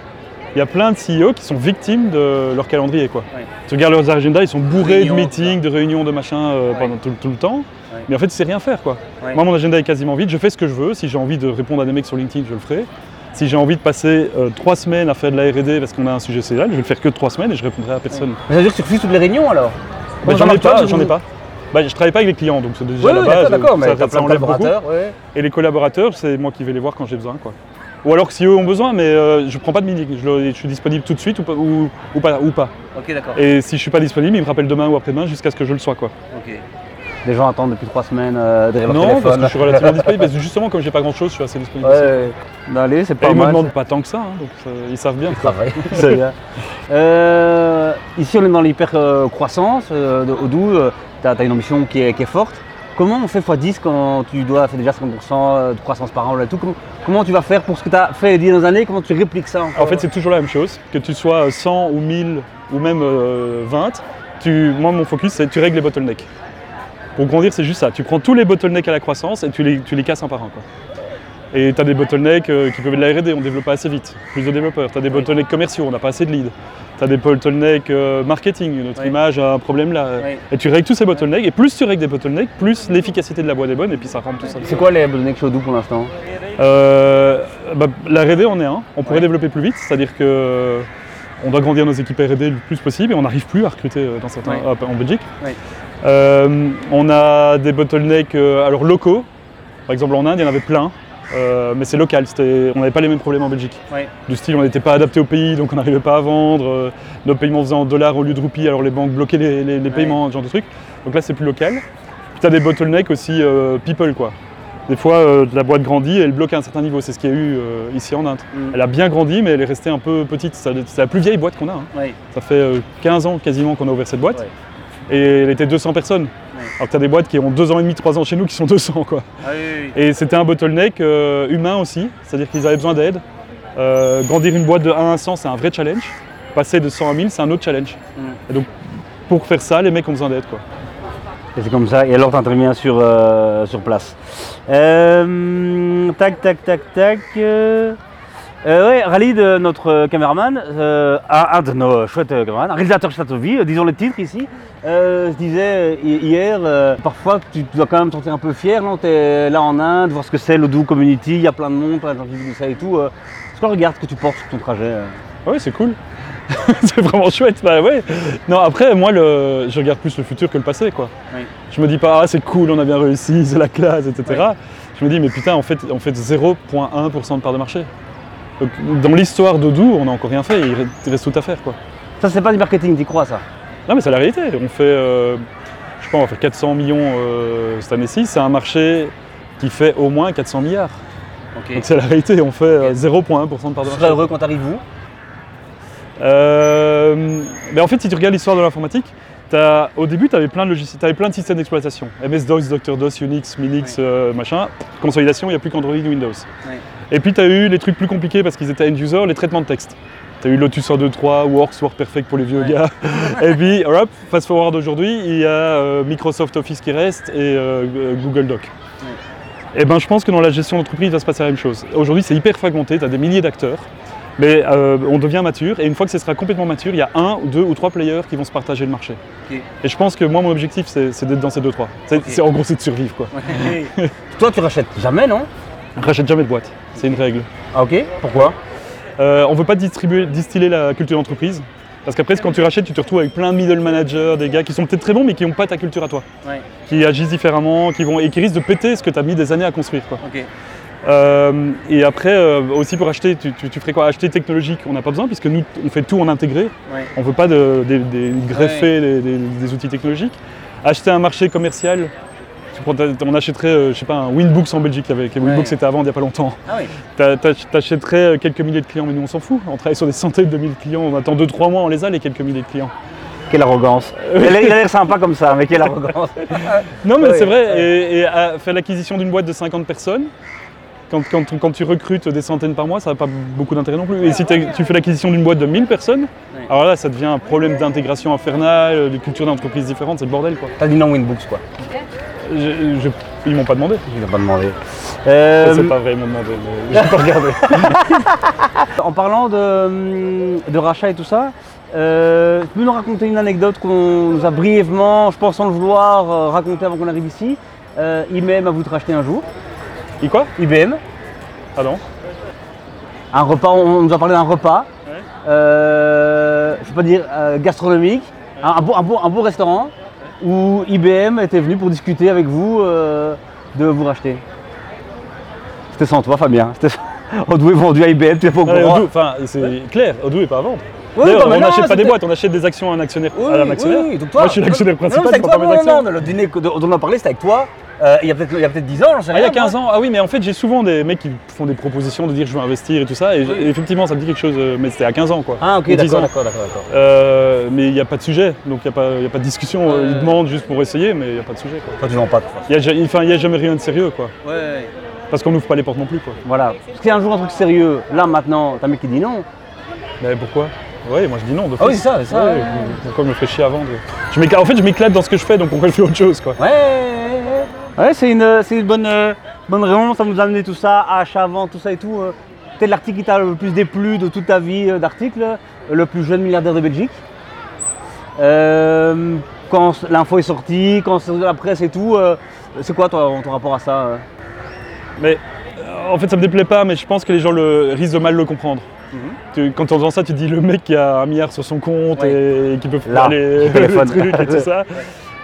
Il y a plein de CEO qui sont victimes de leur calendrier. Quoi. Ouais. Tu regardes leurs agendas, ils sont bourrés Réunions, de meetings, de réunions, de machins euh, Ouais. pendant tout, tout le temps. Ouais. Mais en fait, tu sais rien faire. Quoi. Ouais. Moi, mon agenda est quasiment vide. Je fais ce que je veux. Si j'ai envie de répondre à des mecs sur LinkedIn, je le ferai. Si j'ai envie de passer euh, trois semaines à faire de la R&D parce qu'on a un sujet céréal, je vais le faire que trois semaines et je répondrai à personne. Mais ça veut dire que tu refuses toutes les réunions alors? Bah, ai marche, pas, j'en ai pas. Bah, je travaille pas avec les clients, donc c'est déjà Ouais, la base. d'accord, d'accord, mais ça, ça enlève beaucoup. Ouais. Et les collaborateurs, c'est moi qui vais les voir quand j'ai besoin. Quoi. Ou alors que si eux ont besoin, mais euh, je prends pas de meeting, je, suis disponible tout de suite ou pas. Ou, ou pas, ou pas. Ok, d'accord. Et si je suis pas disponible, ils me rappellent demain ou après-demain jusqu'à ce que je le sois. Quoi. Ok. Les gens attendent depuis trois semaines euh, derrière leur Non, téléphone. parce que je suis relativement disponible. Parce que justement, comme j'ai pas grand-chose, je suis assez disponible. aussi. Ouais. Allez, c'est Et pas ils me mal. demandent pas tant que ça, hein, donc euh, ils savent bien. C'est bien. Euh, ici, on est dans l'hyper-croissance de Odoo. tu as, une ambition qui est, qui est forte. Comment on fait x10 quand tu dois faire déjà 50% de croissance par an là, tout? Comment, comment tu vas faire pour ce que tu as fait les dernières années? Comment tu répliques ça encore? En fait, c'est toujours la même chose. Que tu sois 100 ou 1000 ou même euh, 20, tu, moi, mon focus, c'est tu règles les bottlenecks. Pour grandir, c'est juste ça. Tu prends tous les bottlenecks à la croissance et tu les, tu les casses un par un. Quoi. Et tu as des bottlenecks euh, qui peuvent être de la R&D, on développe pas assez vite, plus de développeurs. Tu as des bottlenecks commerciaux, on n'a pas assez de leads. Tu as des bottlenecks euh, marketing, notre image a un problème là. Et tu règles tous ces bottlenecks, et plus tu règles des bottlenecks, plus l'efficacité de la boîte est bonne, et puis ça rentre tout seul. C'est quoi les bottlenecks chez Odoo pour l'instant? Euh, bah, la R&D, on est un. On pourrait développer plus vite, c'est-à-dire que on doit grandir nos équipes R&D le plus possible et on n'arrive plus à recruter dans certains, Ouais. en Belgique. Ouais. Euh, on a des bottlenecks euh, alors locaux. Par exemple, en Inde, il y en avait plein, euh, mais c'est local. On n'avait pas les mêmes problèmes en Belgique. Ouais. Du style, on n'était pas adapté au pays, donc on n'arrivait pas à vendre. euh, nos paiements faisaient en dollars au lieu de roupies, alors les banques bloquaient les, les- les paiements, ce genre de trucs. Donc là, c'est plus local. Puis tu as des bottlenecks aussi euh, people, quoi. Des fois, la boîte grandit et elle bloque à un certain niveau. C'est ce qu'il y a eu ici en Inde. Mm. Elle a bien grandi, mais elle est restée un peu petite. C'est la plus vieille boîte qu'on a. hein. Ouais. Ça fait euh, 15 ans quasiment qu'on a ouvert cette boîte. Et elle était 200 personnes. Ouais. Alors que tu as des boîtes qui ont 2 ans et demi, 3 ans chez nous qui sont 200. Quoi. Ah oui, oui, Et c'était un bottleneck euh, humain aussi, c'est-à-dire qu'ils avaient besoin d'aide. Euh, grandir une boîte de 1 à 100, c'est un vrai challenge. Passer de 100 à 1000, c'est un autre challenge. Et donc, pour faire ça, les mecs ont besoin d'aide. quoi. Et c'est comme ça, et alors tu interviens sur, euh, sur place. Euh, tac, tac, tac, tac. Euh, ouais, Khalid, euh, notre euh, caméraman, euh, un, un de nos chouettes caméramans, réalisateur euh, disons les titres ici, euh, hi- hier, parfois tu dois quand même te sentir un peu fier, non? Tu es là en Inde, voir ce que c'est l'Odoo Community, il y a plein de monde, plein de gens qui disent ça et tout. Est-ce qu'on regarde ce que tu portes sur ton trajet Ah Ouais, c'est cool. c'est vraiment chouette. Bah ouais. Non, après, moi, le... je regarde plus le futur que le passé. quoi. Oui. Je me dis pas, ah, c'est cool, on a bien réussi, c'est la classe, etc. Je me dis, mais putain, en fait, en fait 0,1% de part de marché. Donc, dans l'histoire d'Odoo, on n'a encore rien fait, il re- il reste tout à faire. quoi. Ça, c'est pas du marketing, tu crois ça Non, mais c'est la réalité. On fait, euh, je sais pas, on va faire 400 millions euh, cette année-ci. C'est un marché qui fait au moins 400 milliards. Donc c'est la réalité. On fait euh, Ok. 0,1% de part de Tu marché. serais heureux quand t'arrives Euh, mais en fait, si tu regardes l'histoire de l'informatique, au début, tu avais plein de logiciels, tu plein de systèmes d'exploitation. MS-DOS, Dr-DOS, Unix, Minix, euh, machin. Consolidation, il n'y a plus qu'Android ou Windows. Ouais. Et puis, tu as eu les trucs plus compliqués parce qu'ils étaient end-user, les traitements de texte. Tu as eu Lotus 1.2.3, Works, WordPerfect pour les vieux Ouais. gars. et puis, hop, fast forward aujourd'hui, il y a euh, Microsoft Office qui reste et euh, Google Doc. Et ben, je pense que dans la gestion d'entreprise, il va se passer la même chose. Aujourd'hui, c'est hyper fragmenté, tu as des milliers d'acteurs. Mais euh, on devient mature et une fois que ce sera complètement mature, il y a un, ou deux ou trois players qui vont se partager le marché. Et je pense que moi, mon objectif, c'est d'être dans ces deux, trois. C'est, Ok. c'est- en gros, c'est de survivre. Quoi. Toi, tu rachètes jamais, non? Rachète jamais de boîte, c'est une règle. Ah, ok. Pourquoi? Euh, on ne veut pas distribuer, distiller la culture d'entreprise. Parce qu'après, quand tu rachètes, tu te retrouves avec plein de middle managers, des gars qui sont peut-être très bons, mais qui n'ont pas ta culture à toi. Ouais. Qui agissent différemment, qui vont, et qui risquent de péter ce que tu as mis des années à construire. Quoi. Euh, et après, euh, aussi pour acheter, tu, tu- tu ferais quoi? Acheter technologique, on n'a pas besoin, puisque nous, on fait tout en intégré. Ouais. On ne veut pas de, greffer des, des- des outils technologiques. Acheter un marché commercial, on achèterait, euh, je sais pas, un Winbooks en Belgique avec Winbooks Ouais. c'était avant il n'y a pas longtemps. Ah oui. T'a- t'ach- T'achèterais euh, quelques milliers de clients, mais nous on s'en fout. On travaille sur des centaines de milliers de clients, on attend 2-3 mois, on les a les quelques milliers de clients. Quelle arrogance. Il a l'air- sympa comme ça, mais quelle arrogance. Non mais c'est vrai, et, et à faire l'acquisition d'une boîte de 50 personnes, quand, quand- quand tu recrutes des centaines par mois, ça n'a pas beaucoup d'intérêt non plus. Et si tu fais l'acquisition d'une boîte de 1000 personnes, Ouais. alors là ça devient un problème d'intégration infernale, de culture d'entreprise différente, c'est le bordel quoi. T'as dit non Winbooks quoi. Je- je- ils m'ont pas demandé. Je vais pas demander. Euh, C'est pas vrai, ils m'ont demandé, mais j'ai pas regardé. En parlant de, de rachat et tout ça, euh, tu peux nous raconter une anecdote qu'on nous a brièvement, je pense sans le vouloir, euh, raconter avant qu'on arrive ici. Euh, IBM a voulu te racheter un jour. Et quoi IBM, Ah non un repas, on nous a parlé d'un repas, Ouais. euh, je peux pas dire euh, gastronomique, un, un beau, un beau- un beau restaurant où IBM était venu pour discuter avec vous euh, de vous racheter. C'était sans toi Fabien. Odoo est vendu à IBM, tu n'es pas au courant. Enfin, c'est clair, Odoo est pas à vendre. Oui, D'ailleurs, non, mais on n'achète pas des boîtes, on achète des actions à un actionnaire. Oui, à un actionnaire. oui, donc toi, Moi, je suis l'actionnaire principal, non, c'est je avec prends toi, pas mes non, non, actions. non, le dîner dont on a parlé, c'était avec toi. Euh, il y a peut-être il y a peut-être 10 ans, j'en sais Ah, il y rien. a 15 moi. ans, ah oui, mais en fait, j'ai souvent des mecs qui font des propositions de dire je veux investir et tout ça, et, et effectivement, ça me dit quelque chose, euh, mais c'était à 15 ans quoi. Ah, ok, Ou 10 d'accord, ans. d'accord, d'accord. d'accord. Euh, mais il n'y a pas de sujet, donc il n'y a, a pas de discussion. Ils demandent juste pour essayer, mais il n'y a pas de sujet. quoi. Toi, tu vends pas de. Il n'y a, enfin, jamais rien de sérieux, quoi. Ouais. Parce qu'on n'ouvre pas les portes non plus, quoi. Voilà. Parce qu'il y a un jour un truc sérieux, là maintenant, t'as un mec qui dit non. Mais pourquoi Oui, moi je dis non. d'office. Ah oui, c'est ça, c'est ça, Ouais, ouais. Pourquoi je me ferais chier avant de- je m'éclate- En fait, je m'éclate dans ce que je fais, donc pourquoi je fais autre chose, quoi. Ouais, ouais, c'est une, c'est une bonne, euh, bonne raison, ça nous a amené tout ça, achat, vente, tout ça et tout. euh. Peut-être l'article qui t'a le plus déplu de toute ta vie euh, d'articles, euh, le plus jeune milliardaire de Belgique. Euh, quand l'info est sortie, quand c'est de la presse et tout, euh, c'est quoi ton, ton rapport à ça euh? Mais euh, en fait, ça me déplaît pas, mais je pense que les gens le, risquent de mal le comprendre. Tu- quand tu entends ça, tu dis le mec qui a un milliard sur son compte Ouais. et, qui peut faire les, les trucs et tout ça.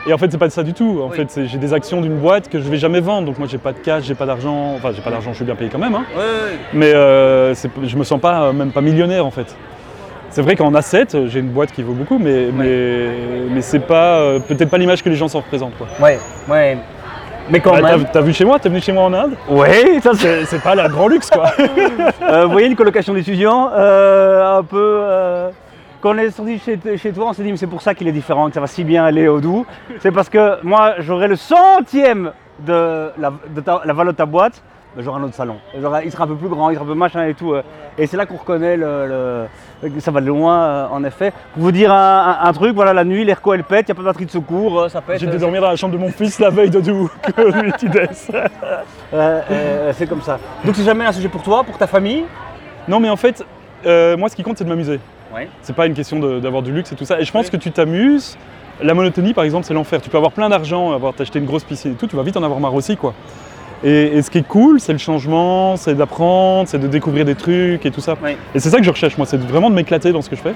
Et en fait, c'est pas ça du tout. En Oui. fait, j'ai des actions d'une boîte que je vais jamais vendre. Donc moi, j'ai pas de cash, j'ai pas d'argent. Enfin, j'ai pas d'argent, je suis bien payé quand même. hein. Mais euh, je me sens pas, euh, même pas millionnaire en fait. C'est vrai qu'en asset, euh, j'ai une boîte qui vaut beaucoup, mais, mais, mais c'est pas, euh, peut-être pas l'image que les gens s'en représentent. Quoi. Ouais, ouais. Mais quand Bah, même. t'as vu chez moi? T'es venu chez moi en Inde? Ouais, ça c'est. Pas la grand luxe quoi. Euh, vous voyez une colocation d'étudiants, un peu. Quand on est sorti chez, chez toi, on s'est dit mais c'est pour ça qu'il est différent, que ça va si bien aller au doux. C'est parce que moi j'aurai le centième de la, de ta- la valeur de ta boîte, j'aurai un autre salon. J'aurai- il sera un peu plus grand, il sera un peu machin et tout. euh. et c'est là qu'on reconnaît le, ça va de loin euh, en effet. Pour vous dire un, un- un truc, voilà la nuit, l'airco elle pète, il n'y a pas de batterie de secours, euh, ça pète. J'étais euh, dormir dans la chambre de mon fils la veille de doux que lui tu euh, euh, c'est comme ça. Donc c'est jamais un sujet pour toi, pour ta famille? Non mais en fait, euh, moi ce qui compte c'est de m'amuser. Ouais. C'est pas une question d'avoir du luxe et tout ça. Et je pense que tu t'amuses. La monotonie par exemple c'est l'enfer. Tu peux avoir plein d'argent, avoir t'acheter une grosse piscine et tout, tu vas vite en avoir marre aussi quoi. Et, et ce qui est cool, c'est le changement, c'est d'apprendre, c'est de découvrir des trucs et tout ça. Et c'est ça que je recherche moi, c'est vraiment de m'éclater dans ce que je fais.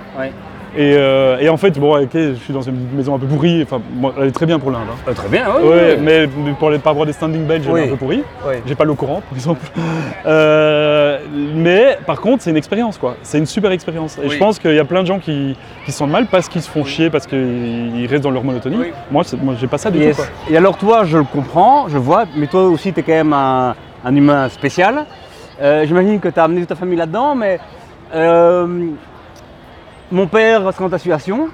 Et, euh, et en fait, bon, ok, je suis dans une maison un peu pourrie, enfin, elle est très bien pour l'Inde. hein. Euh, Très bien, Ouais, mais mais pour les, par rapport à des standing belges, elle est Oui. un peu pourrie. Ouais. J'ai pas l'eau courante, par exemple. Euh, mais par contre, c'est une expérience, quoi. C'est une super expérience. Et Oui. je pense qu'il y a plein de gens qui, qui se sentent mal parce qu'ils se font chier, parce qu'ils ils restent dans leur monotonie. Oui. Moi, c'est- moi, j'ai pas ça du Yes. tout, quoi. Et alors toi, je le comprends, je le vois, mais toi aussi, tu es quand même un, un humain spécial. Euh, J'imagine que tu as amené toute ta famille là-dedans, mais euh, mon père dans ta situation,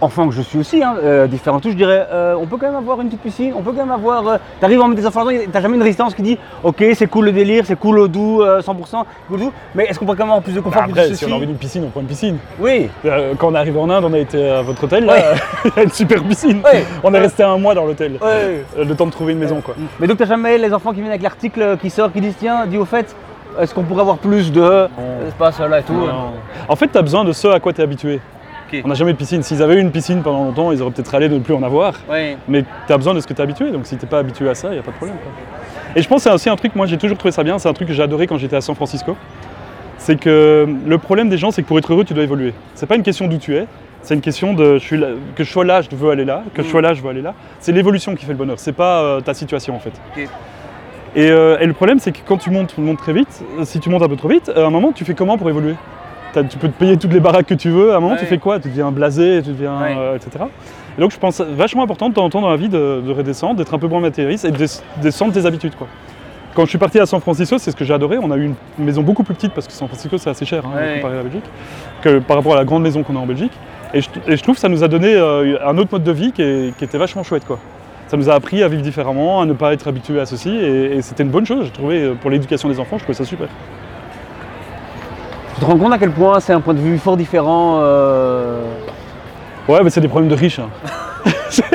enfant que je suis aussi, hein, euh, différent tout, je dirais, euh, on peut quand même avoir une petite piscine, on peut quand même avoir... tu arrives à mettre des enfants là-dedans, t'as jamais une résistance qui dit, ok, c'est cool le délire, c'est cool le doux, euh, 100%, cool le doux, mais est-ce qu'on peut quand même avoir plus de confort plus de Bah, Après, si on a envie d'une piscine, on prend une piscine. Oui, Euh, quand on est arrivé en Inde, on a été à votre hôtel, là, Ouais. il y a une super piscine. Ouais. On est resté un mois dans l'hôtel. ouais. Euh, Le temps de trouver une maison, quoi. Mais donc t'as jamais les enfants qui viennent avec l'article qui sort, qui disent tiens, dis au fait, est-ce qu'on pourrait avoir plus de espace là et tout Non. En fait, tu as besoin de ce à quoi tu es habitué. On n'a jamais eu de piscine. S'ils avaient eu une piscine pendant longtemps, ils auraient peut-être râlé de ne plus en avoir. Mais tu as besoin de ce que tu es habitué. Donc si tu n'es pas habitué à ça, il n'y a pas de problème. quoi. Et je pense que c'est aussi un truc, moi j'ai toujours trouvé ça bien, c'est un truc que j'ai adoré quand j'étais à San Francisco. C'est que le problème des gens, c'est que pour être heureux, tu dois évoluer. C'est pas une question d'où tu es, c'est une question de je suis là- que je sois là, je veux aller là, que je sois là, je veux aller là. C'est l'évolution qui fait le bonheur, c'est pas euh, ta situation en fait. Et, euh, et le problème, c'est que quand tu montes, tu montes très vite, euh, si tu montes un peu trop vite, à un moment, tu fais comment pour évoluer T'as- Tu peux te payer toutes les baraques que tu veux, à un moment, Ouais. tu fais quoi Tu deviens blasé, tu deviens. Ouais. euh, etc. Et donc, je pense vachement important de temps en temps dans la vie de, de redescendre, d'être un peu moins matérialiste et de des- descendre tes habitudes. Quoi. Quand je suis parti à San Francisco, c'est ce que j'ai adoré. On a eu une maison beaucoup plus petite parce que San Francisco, c'est assez cher hein, Ouais. comparé à la Belgique, que par rapport à la grande maison qu'on a en Belgique. Et je, et je trouve que ça nous a donné euh, un autre mode de vie qui, est- qui était vachement chouette. Quoi. Ça nous a appris à vivre différemment, à ne pas être habitué à ceci, et, et c'était une bonne chose, j'ai trouvé, euh, pour l'éducation des enfants, je trouvais ça super. Tu te rends compte à quel point c'est un point de vue fort différent euh, Ouais, mais c'est des problèmes de riches. hein.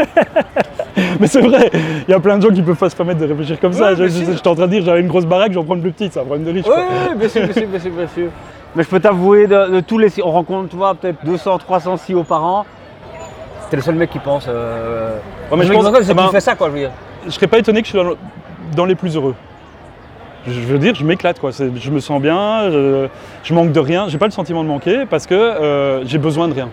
mais c'est vrai, il y a plein de gens qui peuvent pas se permettre de réfléchir comme ça. Ouais, Je, j'étais en train de dire, j'avais une grosse baraque, j'en prends une plus petite, c'est un problème de riche. Oui, bien sûr, bien sûr, bien sûr, bien sûr. Mais je peux t'avouer, de, de tous les on rencontre, tu vois, peut-être 200, 300 CEO par an. T'es le seul mec qui pense. Euh... Ouais, mais je pense- c'est eh ben, qui fait ça, quoi, je veux dire. je serais pas étonné que je sois dans, dans les plus heureux. Je veux dire, je m'éclate quoi. Je me sens bien, je, je manque de rien. J'ai pas le sentiment de manquer parce que euh, j'ai besoin de rien.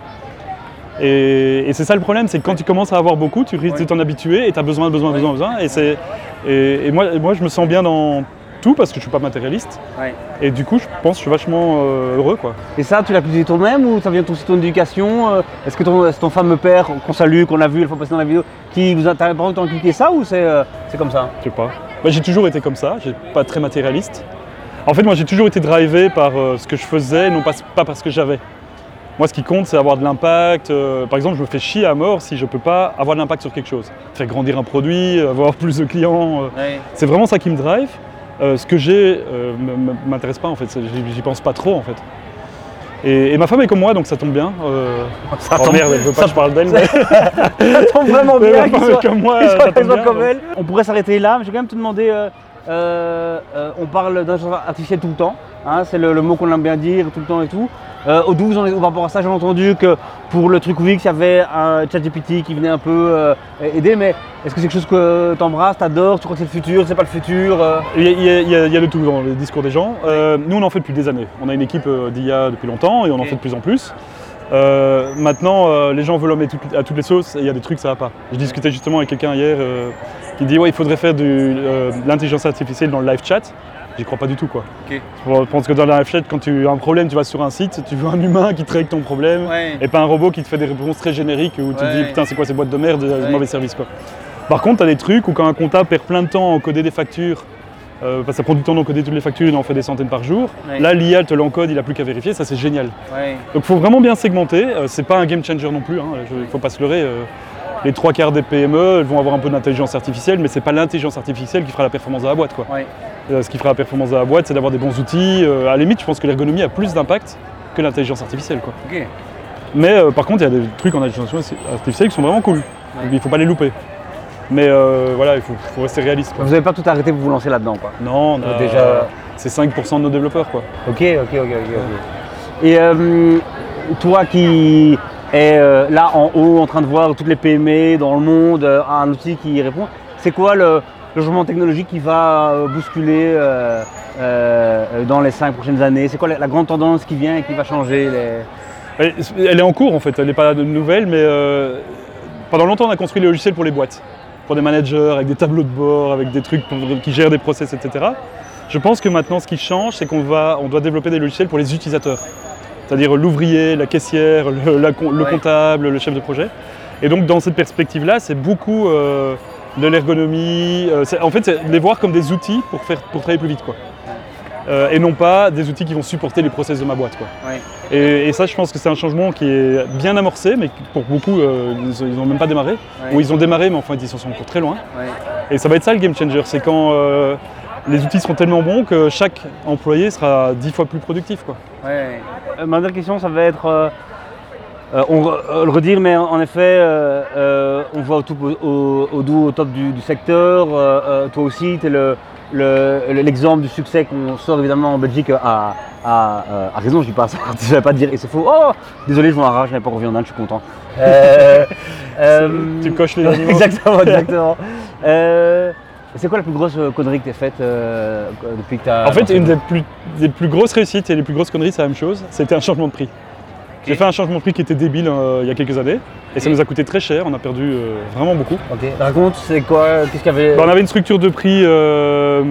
Et, et c'est ça le problème, c'est que quand tu commences à avoir beaucoup, tu risques de t'en habituer et tu as besoin, besoin, besoin, besoin. Et, c'est, et, et moi, et moi, je me sens bien dans, tout parce que je suis pas matérialiste. Ouais. Et du coup, je pense que je suis vachement euh, heureux. Quoi. Et ça, tu l'as cultivé toi-même ou ça vient aussi de ton éducation euh, Est-ce que ton, c'est ton fameux père qu'on salue, qu'on a vu la fois passée dans la vidéo, qui vous a pas inculqué ça ou c'est euh, comme ça? Je sais pas. Bah, j'ai toujours été comme ça, j'ai pas très matérialiste. En fait, moi, j'ai toujours été drivé par euh, ce que je faisais, non pas, pas parce que j'avais. Moi, ce qui compte, c'est avoir de l'impact. Euh, par exemple, je me fais chier à mort si je peux pas avoir de l'impact sur quelque chose. Faire grandir un produit, avoir plus de clients. euh, c'est vraiment ça qui me drive. Euh, ce que j'ai euh, m'intéresse pas en fait, j'y pense pas trop en fait. Et, et ma femme est comme moi, donc ça tombe bien. Euh, Ça oh tombe- merde, elle veut pas que je parle d'elle. mais- Ça tombe vraiment bien soient, comme moi, ça tombe bien, comme elle. On pourrait s'arrêter là, mais je vais quand même te demander, euh, euh, on parle d'intelligence artificielle tout le temps, hein, c'est le, le mot qu'on aime bien dire tout le temps et tout. Euh, au 12, on est, par rapport à ça, j'ai entendu que pour le truc Wix, il y avait un ChatGPT qui venait un peu aider, mais est-ce que c'est quelque chose que tu embrasses, tu adores, tu crois que c'est le futur, c'est pas le futur Il y, a, il y a- il y a- il y a de tout dans le discours des gens. Nous, on en fait depuis des années. On a une équipe d'IA depuis longtemps et on en fait de plus en plus. Euh, maintenant, euh, les gens veulent en mettre à toutes les sauces et il y a des trucs, ça va pas. Je discutais justement avec quelqu'un hier euh, qui dit ouais, il faudrait faire du, euh, de l'intelligence artificielle dans le live chat. J'y crois pas du tout quoi. Je pense que dans le live chat, quand tu as un problème, tu vas sur un site, tu veux un humain qui te règle ton problème Ouais. et pas un robot qui te fait des réponses très génériques où tu te dis putain c'est quoi ces boîtes de merde, euh, mauvais service quoi. Par contre, tu as des trucs où quand un comptable perd plein de temps à encoder des factures, euh, parce que ça prend du temps d'encoder toutes les factures, il en fait des centaines par jour. Là, l'IA te l'encode, il a plus qu'à vérifier, ça c'est génial. Donc il faut vraiment bien segmenter. Euh, c'est pas un game changer non plus, il ne faut pas se leurrer. euh, les trois quarts des PME elles vont avoir un peu d'intelligence artificielle, mais c'est pas l'intelligence artificielle qui fera la performance de la boîte. Quoi. Ce qui fera la performance de la boîte, c'est d'avoir des bons outils. À la limite, je pense que l'ergonomie a plus d'impact que l'intelligence artificielle. Quoi. Mais par contre, il y a des trucs en intelligence artificielle qui sont vraiment cool. Il ne faut pas les louper. Mais euh, voilà, il faut, faut rester réaliste. quoi. Vous n'avez pas tout arrêté pour vous lancer là-dedans quoi Non, on a- Déjà- c'est 5% de nos développeurs. Quoi. Ok, ok, ok, ok. ok. Et euh, toi qui es euh, là en haut en train de voir toutes les PME dans le monde, euh, un outil qui répond, c'est quoi le, le changement technologique qui va euh, bousculer euh, euh, dans les cinq prochaines années? C'est quoi la, la grande tendance qui vient et qui va changer les... Elle, est en cours en fait, elle n'est pas de nouvelle, mais euh, pendant longtemps on a construit les logiciels pour les boîtes, pour des managers, avec des tableaux de bord, avec des trucs pour- qui gèrent des process, etc. Je pense que maintenant ce qui change, c'est qu'on va, on doit développer des logiciels pour les utilisateurs, c'est-à-dire l'ouvrier, la caissière, le, la com- le Ouais. comptable, le chef de projet. Et donc dans cette perspective-là, c'est beaucoup euh, de l'ergonomie. euh, en fait, c'est les voir comme des outils pour, faire, pour travailler plus vite. Quoi. Euh, et non pas des outils qui vont supporter les process de ma boîte. Quoi. Et, et ça, je pense que c'est un changement qui est bien amorcé, mais pour beaucoup, euh, ils n'ont même pas démarré. Ouais. Ou ils ont démarré, mais enfin, ils en sont encore très loin. Et ça va être ça le game changer, c'est quand euh, les outils seront tellement bons que chaque employé sera dix fois plus productif. Quoi. Ouais. Euh, ma dernière question, ça va être, euh, euh, on re- le redire, mais en, en effet, euh, euh, on voit au, tout- au, au au top du, du secteur. euh, euh, toi aussi, tu es le, le- le- l'exemple du succès qu'on sort évidemment en Belgique à, à, euh, à raison, je dis pas ça, je vais pas te dire, et c'est faux. Oh, désolé, je m'en arrache, je n'avais pas revu en Inde, je suis content. Euh, euh, Tu coches les animaux. exactement, exactement. Euh, c'est quoi la plus grosse connerie que tu as faite depuis que tu as. En fait, une des plus, des plus grosses réussites et les plus grosses conneries, c'est la même chose, c'était un changement de prix. J'ai fait un changement de prix qui était débile euh, il y a quelques années, et ça nous a coûté très cher, on a perdu euh, vraiment beaucoup. Ok, raconte, c'est quoi Qu'est-ce qu'il y avait Bah, on avait une structure de prix euh,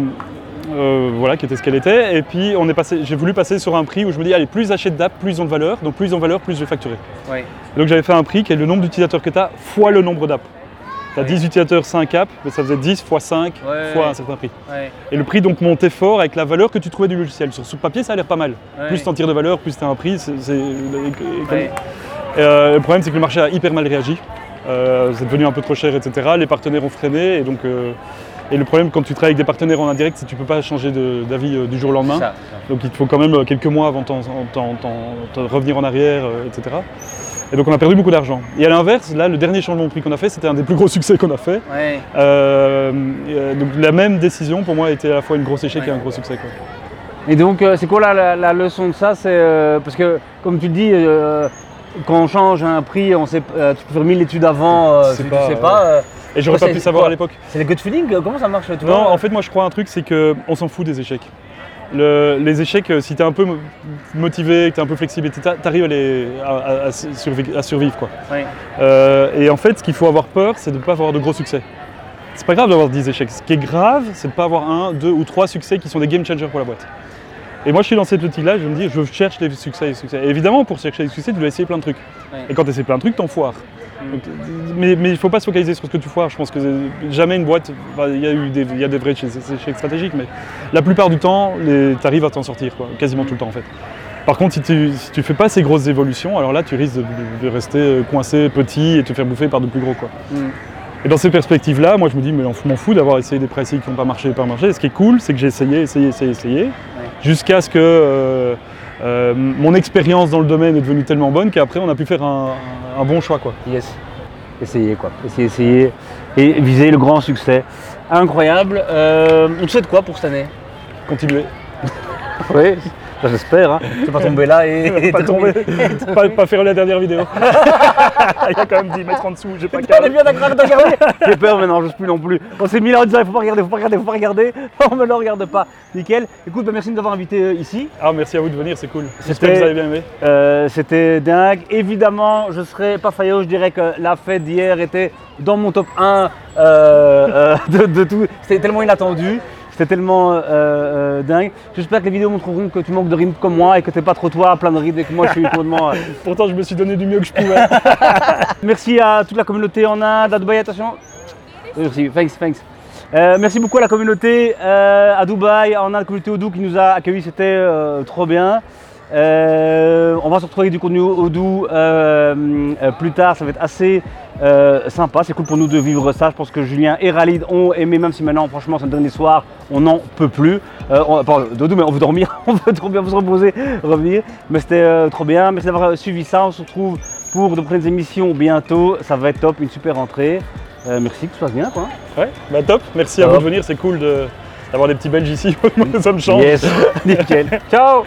euh, voilà, qui était ce qu'elle était. Et puis on est passé, j'ai voulu passer sur un prix où je me dis, allez, plus j'achète d'app, plus ils ont de valeur. Donc plus ils ont de valeur, plus je vais facturer. Ouais. Donc j'avais fait un prix qui est le nombre d'utilisateurs que tu as fois le nombre d'apps. Tu as Ouais. 10 utilisateurs, 5 apps, mais ça faisait 10 fois 5 Ouais, fois ouais. un certain prix. Ouais, Et le prix donc montait fort avec la valeur que tu trouvais du logiciel. Sur, sur papier, ça a l'air pas mal. Plus tu en tires de valeur, plus tu as un prix. et, euh, le problème, c'est que le marché a hyper mal réagi. Euh, c'est devenu un peu trop cher, etc. Les partenaires ont freiné. Et, donc, euh, et le problème, quand tu travailles avec des partenaires en indirect, c'est que tu ne peux pas changer d'avis du jour au lendemain. Ça, Donc il te faut quand même quelques mois avant de revenir en arrière, etc. Et donc on a perdu beaucoup d'argent. Et à l'inverse, là, le dernier changement de prix qu'on a fait, c'était un des plus gros succès qu'on a fait. Ouais. Euh, euh, donc la même décision, pour moi, a été à la fois une grosse échec Ouais. et un gros succès. quoi. Et donc, euh, c'est quoi la, la- la leçon de ça? C'est euh, parce que, comme tu le dis, euh, quand on change un prix, on sait, euh, tu peux faire mille études avant, euh, Tu sais si tu pas, sais pas. euh, Et j'aurais pas pu savoir quoi à l'époque. c'est les gut feeling? Comment ça marche tu Non, en fait, moi je crois un truc, c'est qu'on s'en fout des échecs. Le- les échecs, euh, si tu es un peu mo- motivé, que tu es un peu flexible, tu arrives à, les- à- à- à survi- à survivre. Quoi. Euh, et en fait, ce qu'il faut avoir peur, c'est de ne pas avoir de gros succès. c'est pas grave d'avoir 10 échecs. Ce qui est grave, c'est de pas avoir un, deux ou trois succès qui sont des game changers pour la boîte. Et moi, je suis dans cette optique-là, je me dis, je cherche les succès, les succès. Et évidemment, pour chercher les succès, tu dois essayer plein de trucs. Et quand tu essaies plein de trucs, t'en foires. Donc, mais, mais il faut pas se focaliser sur ce que tu foires. Je pense que jamais une boîte, enfin, il y a eu des, y a des vrais échecs stratégiques, mais la plupart du temps, tu arrives à t'en sortir, quoi, quasiment tout le temps en fait. Par contre, si tu, si tu fais pas ces grosses évolutions, alors là, tu risques de, de rester euh, coincé, petit et te faire bouffer par de plus gros, quoi. Mm. Et dans ces perspectives-là, moi je me dis, mais on m'en fout d'avoir essayé des pricing qui n'ont pas marché, pas marché. Ce qui est cool, c'est que j'ai essayé, essayé, essayé, essayé, jusqu'à ce que euh, euh, mon expérience dans le domaine est devenue tellement bonne qu'après on a pu faire un, un bon choix, quoi. Yes. Essayez quoi. Essayez, essayez. Et viser le grand succès. Incroyable. Euh, on te souhaite quoi pour cette année? Continuer. Oui, j'espère. Hein. Tu vas pas tomber là et. pas, tomber, pas, pas faire la dernière vidéo. Il a quand même 10 mètres en dessous, j'ai pas calme. bien d'accord de regarder. J'ai peur maintenant, je sais plus non plus. On s'est mis là en disant il faut pas regarder, faut pas regarder, faut pas regarder. On me le regarde pas. Nickel. Écoute, bah, merci de nous avoir invités euh, ici. Ah, merci à vous de venir, c'est cool. C'était- J'espère que vous avez bien aimé. Euh, C'était dingue. Évidemment, je serais pas faillot, je dirais que la fête d'hier était dans mon top 1 euh, euh, de, de tout. C'était tellement inattendu. C'était tellement euh, euh, dingue. J'espère que les vidéos montreront que tu manques de rythme comme moi et que t'es pas trop toi plein de rythme et que moi je suis complètement. euh, Pourtant, je me suis donné du mieux que je pouvais. Merci à toute la communauté en Inde, à Dubaï, attention. Merci, thanks, thanks. Euh, merci beaucoup à la communauté euh, à Dubaï, en Inde, la communauté Odoo qui nous a accueillis, c'était euh, trop bien. Euh, on va se retrouver avec du contenu Odoo euh, euh, plus tard, ça va être assez euh, sympa, c'est cool pour nous de vivre ça. Je pense que Julien et Ralid ont aimé, même si maintenant, franchement, c'est le dernier soir, on n'en peut plus. On, pardon, Dodo, mais on veut dormir, on veut trop bien se reposer, revenir. Mais c'était trop bien, merci d'avoir suivi ça. On se retrouve pour de prochaines émissions bientôt. Ça va être top, une super rentrée. Euh, merci, que tout se passe bien. Quoi. Ouais, bah top. Merci à vous de venir, c'est cool de- d'avoir des petits Belges ici. Ça me change. Yes, nickel. Ciao